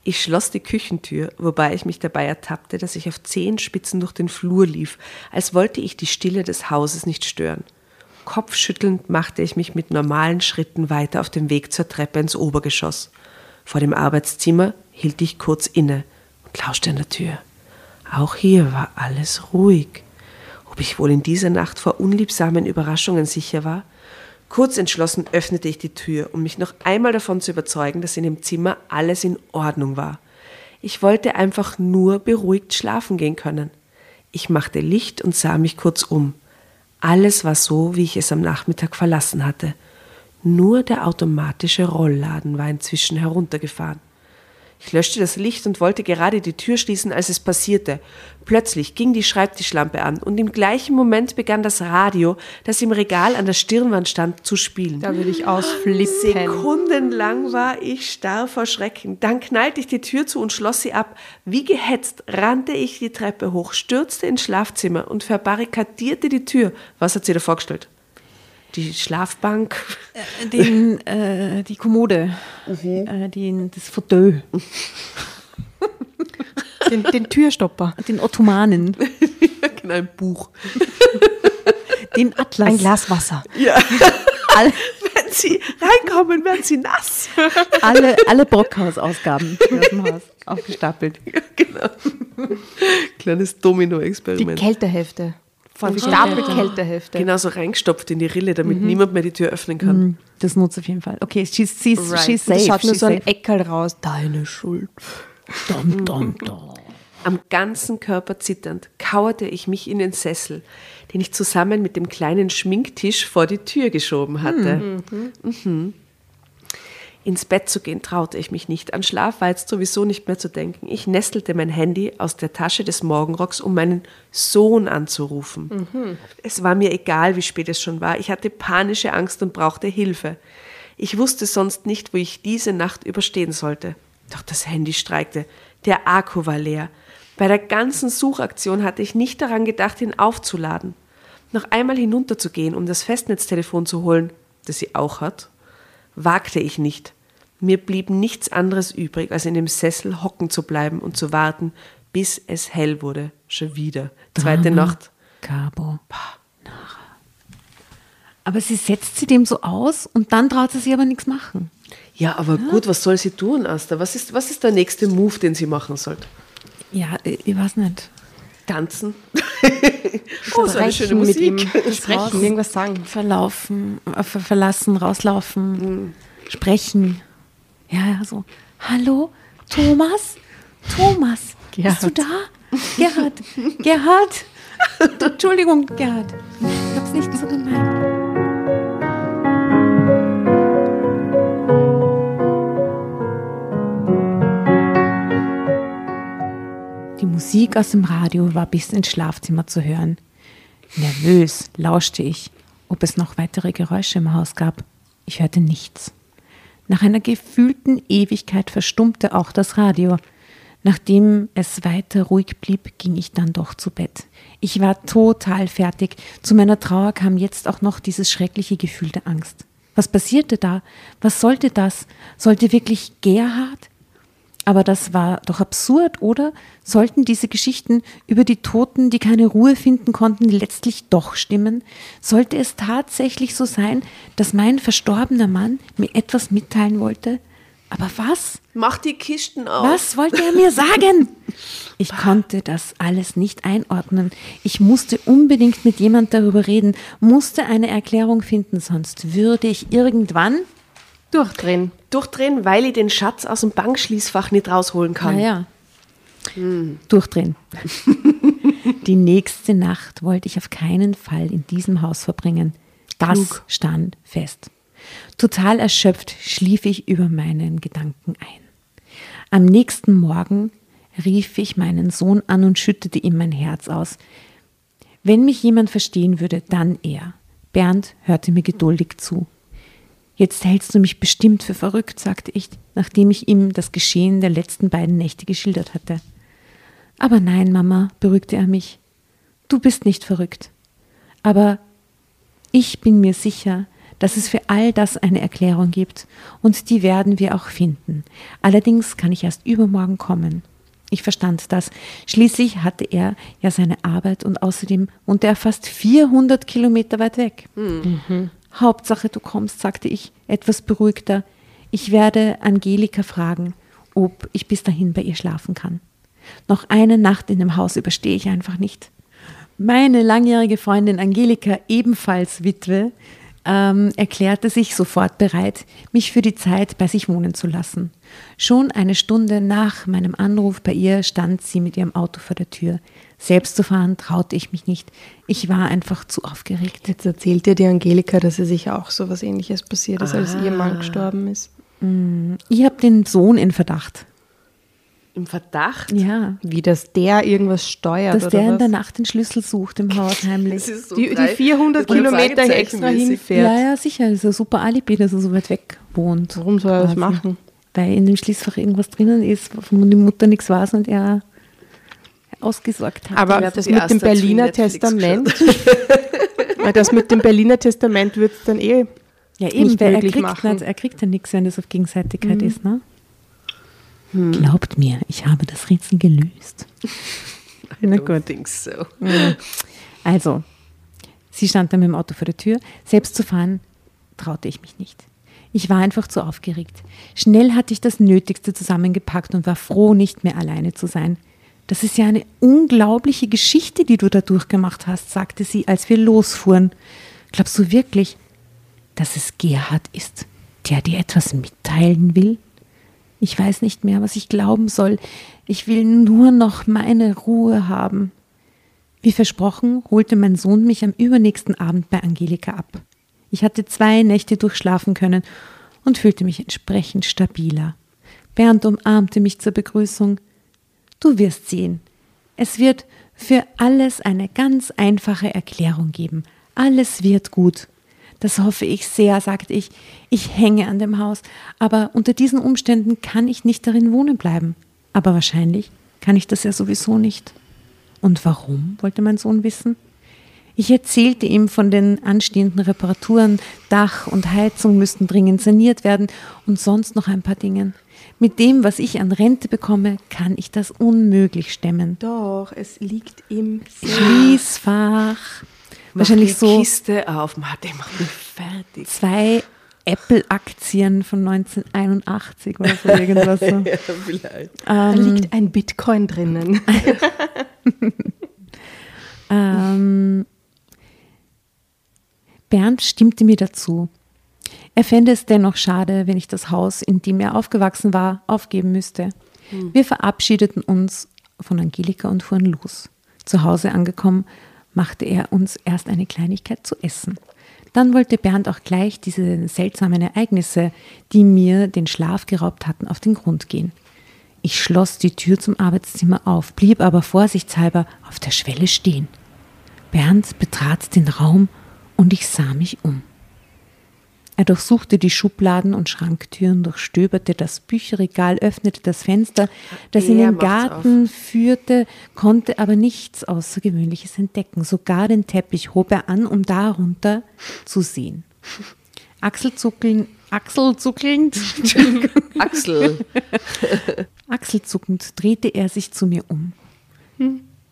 Ich schloss die Küchentür, wobei ich mich dabei ertappte, dass ich auf Zehenspitzen durch den Flur lief, als wollte ich die Stille des Hauses nicht stören. Kopfschüttelnd machte ich mich mit normalen Schritten weiter auf dem Weg zur Treppe ins Obergeschoss. Vor dem Arbeitszimmer hielt ich kurz inne und lauschte an der Tür. Auch hier war alles ruhig. Ob ich wohl in dieser Nacht vor unliebsamen Überraschungen sicher war? Kurz entschlossen öffnete ich die Tür, um mich noch einmal davon zu überzeugen, dass in dem Zimmer alles in Ordnung war. Ich wollte einfach nur beruhigt schlafen gehen können. Ich machte Licht und sah mich kurz um. Alles war so, wie ich es am Nachmittag verlassen hatte. Nur der automatische Rollladen war inzwischen heruntergefahren. Ich löschte das Licht und wollte gerade die Tür schließen, als es passierte. Plötzlich ging die Schreibtischlampe an und im gleichen Moment begann das Radio, das im Regal an der Stirnwand stand, zu spielen. Da würde ich ausflippen. Sekundenlang war ich starr vor Schrecken. Dann knallte ich die Tür zu und schloss sie ab. Wie gehetzt rannte ich die Treppe hoch, stürzte ins Schlafzimmer und verbarrikadierte die Tür. Was hat sie da vorgestellt? Die Schlafbank. Den, äh, die Kommode, äh, den, das Fauteuil, Den, den Türstopper. den Ottomanen, genau, ein Buch. den Atlas. Ein Glas Wasser. Ja. All, Wenn Sie reinkommen, werden Sie nass. alle, alle Brockhaus-Ausgaben aus dem Haus aufgestapelt. Ja, genau. Kleines Die Domino-Experiment. Kältehälfte. Von Gestapelt Kältehälfte. Genau so reingestopft in die Rille, damit niemand mehr die Tür öffnen kann. Das nutzt auf jeden Fall. Okay, she's, she's, Right. she's safe. schaut nur so ein. Eckerl raus. Deine Schuld. Dom, dom, dom. Am ganzen Körper zitternd kauerte ich mich in den Sessel, den ich zusammen mit dem kleinen Schminktisch vor die Tür geschoben hatte. Mhm. Ins Bett zu gehen traute ich mich nicht. An Schlaf war jetzt sowieso nicht mehr zu denken. Ich nestelte mein Handy aus der Tasche des Morgenrocks, um meinen Sohn anzurufen. Es war mir egal, wie spät es schon war. Ich hatte panische Angst und brauchte Hilfe. Ich wusste sonst nicht, wo ich diese Nacht überstehen sollte. Doch das Handy streikte. Der Akku war leer. Bei der ganzen Suchaktion hatte ich nicht daran gedacht, ihn aufzuladen. Noch einmal hinunterzugehen, um das Festnetztelefon zu holen, das sie auch hat, wagte ich nicht. Mir blieb nichts anderes übrig, als in dem Sessel hocken zu bleiben und zu warten, bis es hell wurde. Schon wieder. Zweite Drama, Nacht. Cabo. Nara. Aber sie setzt sie dem so aus und dann traut sie sich aber nichts machen. Ja, aber gut, was soll sie tun, Asta? Was ist, was ist der nächste Move, den sie machen sollte? Ja, ich ich weiß nicht. Tanzen? oh, so eine schöne Sprechen Musik. mit ihm. Sprechen, irgendwas sagen. Verlaufen, äh, ver verlassen, rauslaufen, sprechen. Ja, ja, so. Hallo, Thomas? Thomas, Gerhard. bist du da? Gerhard, Gerhard. Entschuldigung, Gerhard. Ich hab's nicht so gemeint. Die Musik aus dem Radio war bis ins Schlafzimmer zu hören. Nervös lauschte ich, ob es noch weitere Geräusche im Haus gab. Ich hörte nichts. Nach einer gefühlten Ewigkeit verstummte auch das Radio. Nachdem es weiter ruhig blieb, ging ich dann doch zu Bett. Ich war total fertig. Zu meiner Trauer kam jetzt auch noch dieses schreckliche Gefühl der Angst. Was passierte da? Was sollte das? Sollte wirklich Gerhard? Aber das war doch absurd, oder? Sollten diese Geschichten über die Toten, die keine Ruhe finden konnten, letztlich doch stimmen? Sollte es tatsächlich so sein, dass mein verstorbener Mann mir etwas mitteilen wollte? Aber was? Mach die Kisten auf. Was wollte er mir sagen? Ich konnte das alles nicht einordnen. Ich musste unbedingt mit jemand darüber reden, musste eine Erklärung finden, sonst würde ich irgendwann. Durchdrehen. Durchdrehen, weil ich den Schatz aus dem Bankschließfach nicht rausholen kann. Naja. Durchdrehen. Die nächste Nacht wollte ich auf keinen Fall in diesem Haus verbringen. Das Klug. stand fest. Total erschöpft schlief ich über meinen Gedanken ein. Am nächsten Morgen rief ich meinen Sohn an und schüttete ihm mein Herz aus. Wenn mich jemand verstehen würde, dann er. Bernd hörte mir geduldig zu. Jetzt hältst du mich bestimmt für verrückt, sagte ich, nachdem ich ihm das Geschehen der letzten beiden Nächte geschildert hatte. Aber nein, Mama, beruhigte er mich. Du bist nicht verrückt. Aber ich bin mir sicher, dass es für all das eine Erklärung gibt, und die werden wir auch finden. Allerdings kann ich erst übermorgen kommen. Ich verstand das. Schließlich hatte er ja seine Arbeit und außerdem wohnte er fast 400 Kilometer weit weg. Hauptsache, du kommst, sagte ich, etwas beruhigter. Ich werde Angelika fragen, ob ich bis dahin bei ihr schlafen kann. Noch eine Nacht in dem Haus überstehe ich einfach nicht. Meine langjährige Freundin Angelika, ebenfalls Witwe, ähm, erklärte sich sofort bereit, mich für die Zeit bei sich wohnen zu lassen. Schon eine Stunde nach meinem Anruf bei ihr stand sie mit ihrem Auto vor der Tür. Selbst zu fahren traute ich mich nicht. Ich war einfach zu aufgeregt. Jetzt erzählt dir die Angelika, dass ihr sich auch so was ähnliches passiert ist, als ihr Ah. Mann gestorben ist. Ich habe den Sohn in Verdacht. Im Verdacht? Ja, Wie, dass der irgendwas steuert dass oder der in was? der Nacht den Schlüssel sucht im Haus heimlich. So die, die drei- 400 das ist Kilometer extra hinfährt. Ja, ja, sicher. Das ist ein super Alibi, dass er so weit weg wohnt. Warum soll er das machen? Weil in dem Schließfach irgendwas drinnen ist, wovon die Mutter nichts weiß und er ausgesorgt hat. Aber das mit dem Berliner Testament, weil das mit dem Berliner Testament wird es dann eh ja, eben, nicht weil er möglich kriegt, machen. er kriegt ja nichts, wenn das auf Gegenseitigkeit ist. Ne? Glaubt mir, ich habe das Rätsel gelöst. Na I gut. don't think so. Also, sie stand dann mit dem Auto vor der Tür. Selbst zu fahren traute ich mich nicht. Ich war einfach zu aufgeregt. Schnell hatte ich das Nötigste zusammengepackt und war froh, nicht mehr alleine zu sein. Das ist ja eine unglaubliche Geschichte, die du da durchgemacht hast, sagte sie, als wir losfuhren. Glaubst du wirklich, dass es Gerhard ist, der dir etwas mitteilen will? Ich weiß nicht mehr, was ich glauben soll. Ich will nur noch meine Ruhe haben. Wie versprochen, holte mein Sohn mich am übernächsten Abend bei Angelika ab. Ich hatte zwei Nächte durchschlafen können und fühlte mich entsprechend stabiler. Bernd umarmte mich zur Begrüßung. Du wirst sehen. Es wird für alles eine ganz einfache Erklärung geben. Alles wird gut. Das hoffe ich sehr, sagte ich. Ich hänge an dem Haus, aber unter diesen Umständen kann ich nicht darin wohnen bleiben. Aber wahrscheinlich kann ich das ja sowieso nicht. Und warum, wollte mein Sohn wissen. Ich erzählte ihm von den anstehenden Reparaturen, Dach und Heizung müssten dringend saniert werden und sonst noch ein paar Dingen. Mit dem, was ich an Rente bekomme, kann ich das unmöglich stemmen. Doch, es liegt im Schließfach. Wahrscheinlich Mach die so Kiste auf, Mann, der macht mich fertig. zwei Apple-Aktien von 1981 oder so irgendwas. So. Ja, vielleicht. Da Ähm, liegt ein Bitcoin drinnen. Ähm, Bernd stimmte mir dazu. Er fände es dennoch schade, wenn ich das Haus, in dem er aufgewachsen war, aufgeben müsste. Wir verabschiedeten uns von Angelika und fuhren los. Zu Hause angekommen, machte er uns erst eine Kleinigkeit zu essen. Dann wollte Bernd auch gleich diese seltsamen Ereignisse, die mir den Schlaf geraubt hatten, auf den Grund gehen. Ich schloss die Tür zum Arbeitszimmer auf, blieb aber vorsichtshalber auf der Schwelle stehen. Bernd betrat den Raum und ich sah mich um. Er durchsuchte die Schubladen und Schranktüren, durchstöberte das Bücherregal, öffnete das Fenster, das in den Garten führte, konnte aber nichts Außergewöhnliches entdecken. Sogar den Teppich hob er an, um darunter zu sehen. Achselzuckeln, achselzuckelnd, Axel. achselzuckend drehte er sich zu mir um.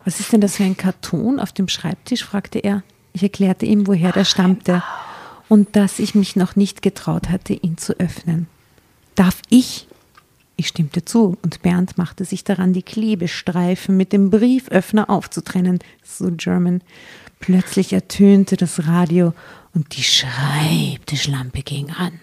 Was ist denn das für ein Karton auf dem Schreibtisch? fragte er. Ich erklärte ihm, woher der stammte und dass ich mich noch nicht getraut hatte, ihn zu öffnen. Darf ich? Ich stimmte zu und Bernd machte sich daran, die Klebestreifen mit dem Brieföffner aufzutrennen. So German. Plötzlich ertönte das Radio und die Schreibtischlampe ging an.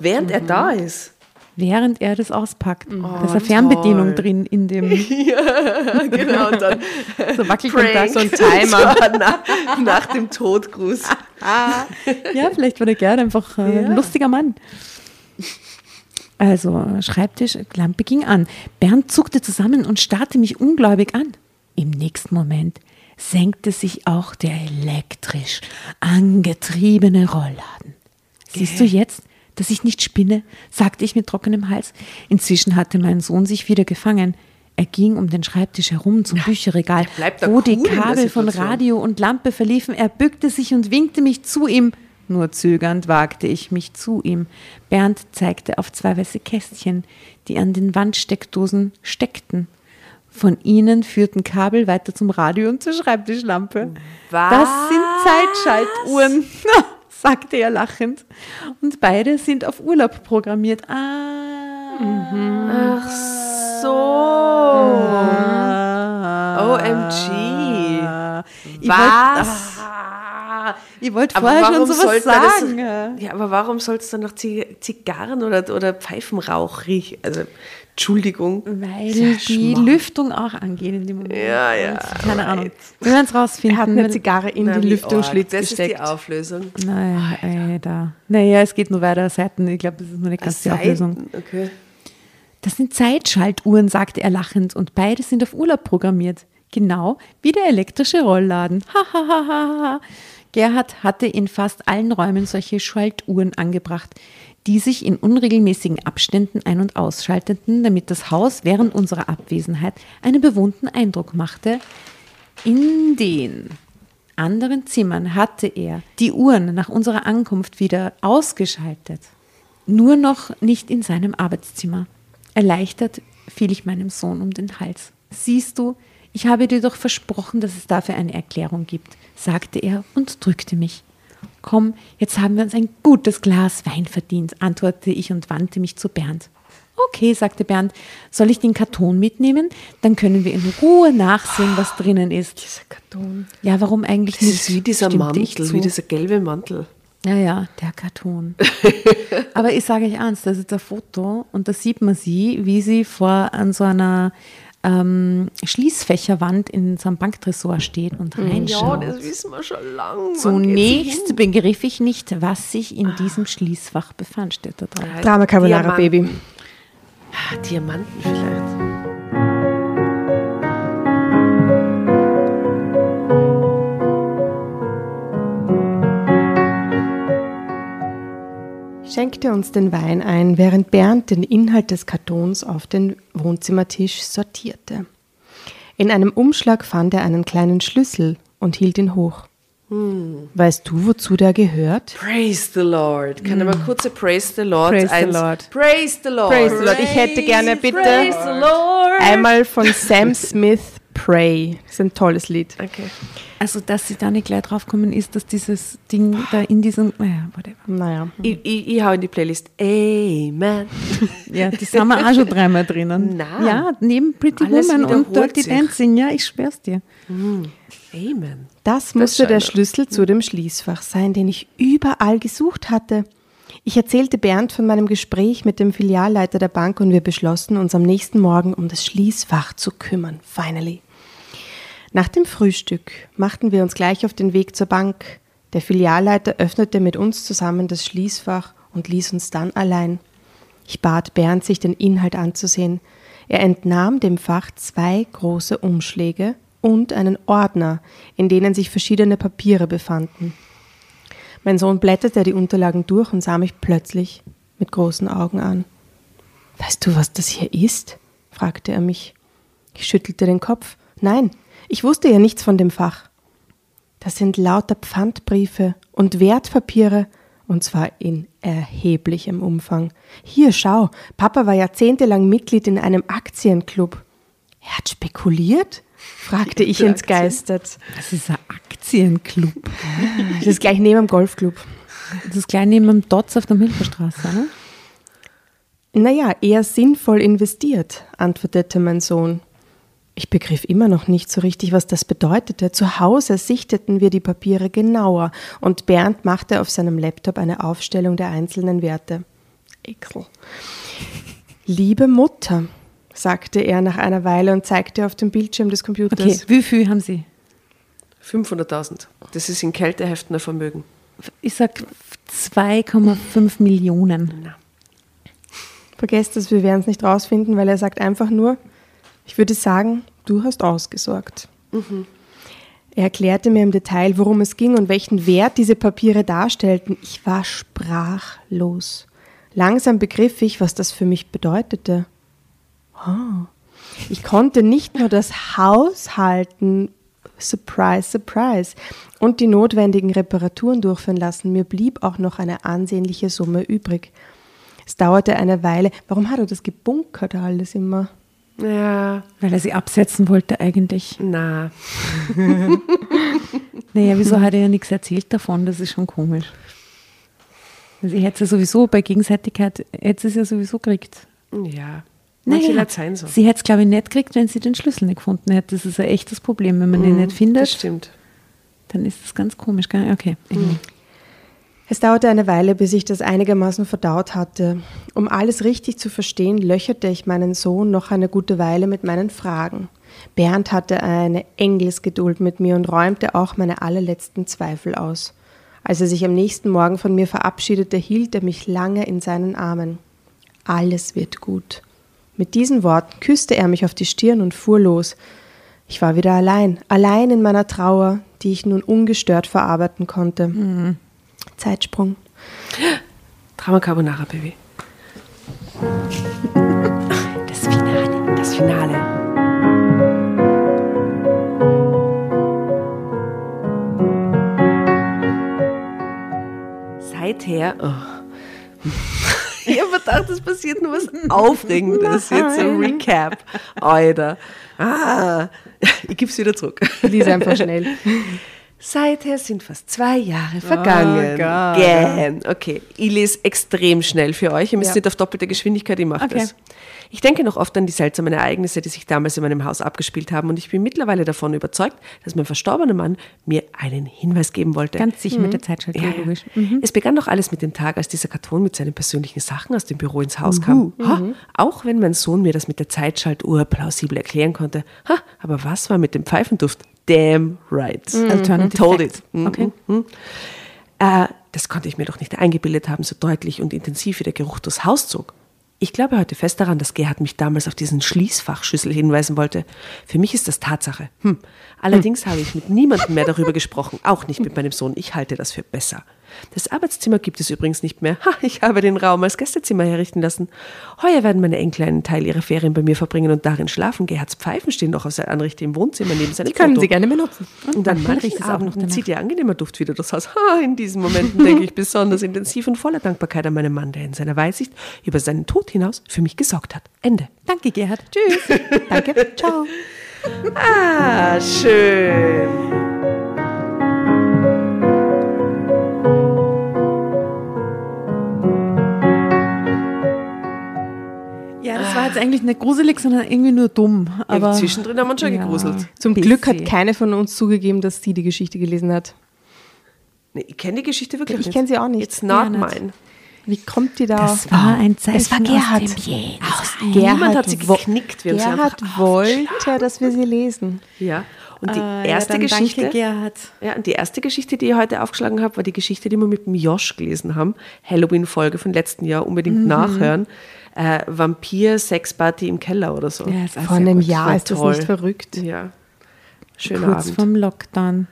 Während er da ist. Während er das auspackt. da ist eine Fernbedienung toll. drin in dem genau, und dann so Wackelkontakt. So ein Timer. nach, nach dem Todgruß. Ja, vielleicht war der Gerd einfach äh, ein Ja. lustiger Mann. Also, Schreibtisch, Lampe ging an. Bernd zuckte zusammen und starrte mich ungläubig an. Im nächsten Moment senkte sich auch der elektrisch angetriebene Rollladen. Siehst du jetzt, dass ich nicht spinne? sagte ich mit trockenem Hals. Inzwischen hatte mein Sohn sich wieder gefangen. Er ging um den Schreibtisch herum zum Bücherregal, wo die cool der Kabel von. Radio und Lampe verliefen. Er bückte sich und winkte mich zu ihm. Nur zögernd wagte ich mich zu ihm. Bernd zeigte auf zwei weiße Kästchen, die an den Wandsteckdosen steckten. Von ihnen führten Kabel weiter zum Radio und zur Schreibtischlampe. Das sind Zeitschaltuhren, sagte er lachend. Und beide sind auf Urlaub programmiert. Ah. Ach so. OMG. Ich Was? wollte ah, ich wollt Aber vorher schon sowas sollte das- sagen. Ja, aber warum soll es dann noch Zi- Zigarren oder, oder Pfeifenrauch riechen? Also, Entschuldigung. Weil Sehr die schmarrn. Lüftung auch angeht in dem Moment. Ja, ja, Keine Ahnung. right. Wir werden es rausfinden. Er hat eine Zigarre in Na, den wie Lüftungsschlitz arg. Das gesteckt. ist die Auflösung. Naja, ey, da. Naja, es geht nur weiter Seiten. Ich glaube, das ist nur nicht ganz die Auflösung. Okay. Das sind Zeitschaltuhren, sagte er lachend, und beide sind auf Urlaub programmiert. Genau wie der elektrische Rollladen. Ha, ha, ha, ha, ha. Gerhard hatte in fast allen Räumen solche Schaltuhren angebracht, die sich in unregelmäßigen Abständen ein- und ausschalteten, damit das Haus während unserer Abwesenheit einen bewohnten Eindruck machte. In den anderen Zimmern hatte er die Uhren nach unserer Ankunft wieder ausgeschaltet. Nur noch nicht in seinem Arbeitszimmer. Erleichtert fiel ich meinem Sohn um den Hals. Siehst du, ich habe dir doch versprochen, dass es dafür eine Erklärung gibt, sagte er und drückte mich. Komm, jetzt haben wir uns ein gutes Glas Wein verdient, antwortete ich und wandte mich zu Bernd. Okay, sagte Bernd, soll ich den Karton mitnehmen? Dann können wir in Ruhe nachsehen, was drinnen ist. Dieser Karton. Ja, warum eigentlich Das nicht? ist wie dieser stimmte Mantel, wie dieser gelbe Mantel. Ja, ja, der Karton. Aber ich sage euch eins, das ist ein Foto und da sieht man sie, wie sie vor an so einer ähm, Schließfächerwand in so einem Banktresor steht und Ja, reinschaut. das wissen wir schon lange. Zunächst begriff ich nicht, was sich in diesem Schließfach befand, steht da drauf. Drama Carbonara. Baby. Ah, Diamanten vielleicht. Schenkte uns den Wein ein, während Bernd den Inhalt des Kartons auf den Wohnzimmertisch sortierte. In einem Umschlag fand er einen kleinen Schlüssel und hielt ihn hoch. Weißt du, wozu der gehört? Praise the Lord. Kann ich mal kurz ein Praise the Lord Praise the Lord. Praise the Lord. Praise the Lord. Ich hätte gerne bitte. Einmal von Sam Smith Pray. Das ist ein tolles Lied. Okay. Also, dass sie da nicht gleich draufkommen ist, dass dieses Ding da in diesem, naja, whatever. Naja. Ich, ich, ich hau in die Playlist Amen. Ja, die sind wir auch schon dreimal drinnen. Nein. Ja, neben Pretty Alles Woman und Dirty sich. Dancing, ja, ich schwör's dir. Amen. Das musste der Schlüssel zu dem Schließfach sein, den ich überall gesucht hatte. Ich erzählte Bernd von meinem Gespräch mit dem Filialleiter der Bank und wir beschlossen, uns am nächsten Morgen um das Schließfach zu kümmern. Finally. Nach dem Frühstück machten wir uns gleich auf den Weg zur Bank. Der Filialleiter öffnete mit uns zusammen das Schließfach und ließ uns dann allein. Ich bat Bernd, sich den Inhalt anzusehen. Er entnahm dem Fach zwei große Umschläge und einen Ordner, in denen sich verschiedene Papiere befanden. Mein Sohn blätterte die Unterlagen durch und sah mich plötzlich mit großen Augen an. Weißt du, was das hier ist? fragte er mich. Ich schüttelte den Kopf. Nein, ich wusste ja nichts von dem Fach. Das sind lauter Pfandbriefe und Wertpapiere, und zwar in erheblichem Umfang. Hier, schau, Papa war jahrzehntelang Mitglied in einem Aktienclub. Er hat spekuliert? Fragte ich entgeistert. Das ist ein Aktienclub. Das ist gleich neben dem Golfclub. Das ist gleich neben dem Dotz auf der Milcherstraße, ne? Naja, eher sinnvoll investiert, antwortete mein Sohn. Ich begriff immer noch nicht so richtig, was das bedeutete. Zu Hause sichteten wir die Papiere genauer und Bernd machte auf seinem Laptop eine Aufstellung der einzelnen Werte. Ekel. Liebe Mutter, sagte er nach einer Weile und zeigte auf dem Bildschirm des Computers. Okay, wie viel haben Sie? 500.000. Das ist in Kälteheften ein Vermögen. Ich sag 2,5 Millionen. Vergesst es, wir werden es nicht rausfinden, weil er sagt einfach nur, ich würde sagen, du hast ausgesorgt. Er erklärte mir im Detail, worum es ging und welchen Wert diese Papiere darstellten. Ich war sprachlos. Langsam begriff ich, was das für mich bedeutete. Oh. Ich konnte nicht nur das Haus halten, surprise, surprise, und die notwendigen Reparaturen durchführen lassen. Mir blieb auch noch eine ansehnliche Summe übrig. Es dauerte eine Weile. Warum hat er das gebunkert alles immer? Ja, Weil er sie absetzen wollte eigentlich. na. Naja, wieso hat er ja nichts erzählt davon? Das ist schon komisch. Also ich hätte es ja sowieso, bei Gegenseitigkeit, hätte sie es ja sowieso gekriegt. Ja. Manche Naja, sein so. Sie hätte es, glaube ich, nicht gekriegt, wenn sie den Schlüssel nicht gefunden hätte. Das ist ein echtes Problem. Wenn man den nicht Das findet, stimmt. dann ist das ganz komisch. Gell? Okay. Es dauerte eine Weile, bis ich das einigermaßen verdaut hatte. Um alles richtig zu verstehen, löcherte ich meinen Sohn noch eine gute Weile mit meinen Fragen. Bernd hatte eine Engelsgeduld mit mir und räumte auch meine allerletzten Zweifel aus. Als er sich am nächsten Morgen von mir verabschiedete, hielt er mich lange in seinen Armen. Alles wird gut. Mit diesen Worten küsste er mich auf die Stirn und fuhr los. Ich war wieder allein, allein in meiner Trauer, die ich nun ungestört verarbeiten konnte. Zeitsprung. Drama Carbonara, Baby. Das Finale. Das Finale. Seither. Oh. Gedacht, es passiert nur was Aufregendes. Jetzt so ein Recap. Alter. Ah. Ich gebe es wieder zurück. Lies einfach schnell. Seither sind fast zwei Jahre vergangen. Gott. Gern. Okay, ich lese extrem schnell für euch. Ihr müsst Ja. nicht auf doppelte Geschwindigkeit, ich mache Okay. das. Ich denke noch oft an die seltsamen Ereignisse, die sich damals in meinem Haus abgespielt haben und ich bin mittlerweile davon überzeugt, dass mein verstorbener Mann mir einen Hinweis geben wollte. Ganz sicher mit der Zeitschaltung, Ja, ja. logisch. Es begann doch alles mit dem Tag, als dieser Karton mit seinen persönlichen Sachen aus dem Büro ins Haus kam. Ha, auch wenn mein Sohn mir das mit der Zeitschaltuhr plausibel erklären konnte. Ha, aber was war mit dem Pfeifenduft? Damn right. Alternative Told Facts. it. Mhm, Okay. mhm. Äh, das konnte ich mir doch nicht eingebildet haben, so deutlich und intensiv wie der Geruch durchs Haus zog. Ich glaube heute fest daran, dass Gerhard mich damals auf diesen Schließfachschlüssel hinweisen wollte. Für mich ist das Tatsache. Hm. Allerdings habe ich mit niemandem mehr darüber gesprochen, auch nicht mit meinem Sohn. Ich halte das für besser. Das Arbeitszimmer gibt es übrigens nicht mehr. Ha, ich habe den Raum als Gästezimmer herrichten lassen. Heuer werden meine Enkel einen Teil ihrer Ferien bei mir verbringen und darin schlafen. Gerhards Pfeifen stehen noch auf seiner Anrichte im Wohnzimmer neben seinem Die können Foto. Sie gerne benutzen. Und dann manchen riecht es auch noch danach. zieht ihr angenehmer Duft wieder durchs Haus. Ha, in diesen Momenten denke ich besonders intensiv und voller Dankbarkeit an meinen Mann, der in seiner Weitsicht über seinen Tod hinaus für mich gesorgt hat. Ende. Danke, Gerhard. Tschüss. Danke. Ciao. Ah, schön. Das war jetzt eigentlich nicht gruselig, sondern irgendwie nur dumm. Aber ja, zwischendrin haben wir uns schon ja. gegruselt. Zum Bisschen. Glück hat keine von uns zugegeben, dass sie die Geschichte gelesen hat. Nee, ich kenne die Geschichte wirklich Ich nicht. kenn sie auch nicht. It's not Ja, mine. Wie kommt die da? Das war ein Zeichen Es war Gerhard. aus dem Jenseits. Niemand hat sie geknickt, wir Gerhard wollte, dass wir sie lesen. Ja. Und die Ah, erste ja, Geschichte. Danke, Gerhard. Ja, und die erste Geschichte, die ich heute aufgeschlagen habe, war die Geschichte, die wir mit dem Josh gelesen haben. Halloween-Folge von letzten Jahr, unbedingt nachhören. Äh, Vampir, Sexparty im Keller oder so. Ja, ist auch Vor einem gut. Jahr ist das nicht verrückt. Ja. Schöner Kurz Abend. vorm Lockdown.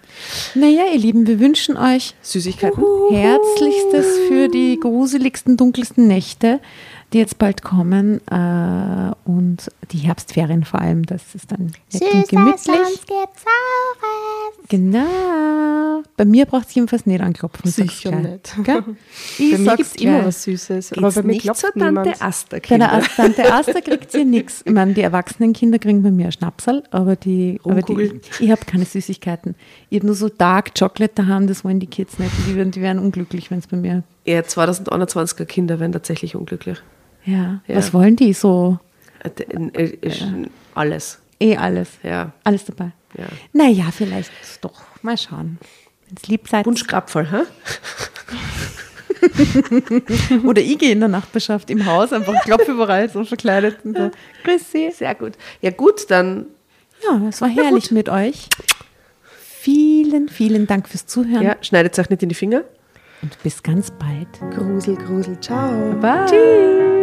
Naja, ihr Lieben, wir wünschen euch Süßigkeiten. Herzlichstes für die gruseligsten, dunkelsten Nächte, die jetzt bald kommen. Äh, und die Herbstferien vor allem. Das ist dann nett und gemütlich. gibt's Saures. Genau. Bei mir braucht es jedenfalls nicht anklopfen. Sicher nicht. Gell? Ich Bei mir gibt es immer was Süßes. Aber bei mir nicht klopft zur Tante niemand. Asta, Bei Kinder. der Ast- Tante Asta kriegt sie nichts. Ich meine, die erwachsenen Kinder kriegen bei mir ein Schnapsal, aber die, aber die ich habe keine Süßigkeiten. Ich habe nur so Dark Chocolate daheim, das wollen die Kids nicht. Die werden, die werden unglücklich, wenn es bei mir. Ja, 2021er Kinder werden tatsächlich unglücklich. Ja. Ja. Was wollen die so? Äh, äh, Alles. Eh alles. Ja. Alles dabei. Ja. Naja, vielleicht doch. Mal schauen. Wenn es lieb seid. Wunschkrapferl, hä? Oder ich gehe in der Nachbarschaft im Haus, einfach klopfe überall so verkleidet und so. Grüß Sie. Sehr gut. Ja, gut, dann Ja, es war herrlich mit euch. Vielen, vielen Dank fürs Zuhören ja, schneidet euch nicht in die Finger. und bis ganz bald. Grusel, Grusel, ciao. Bye.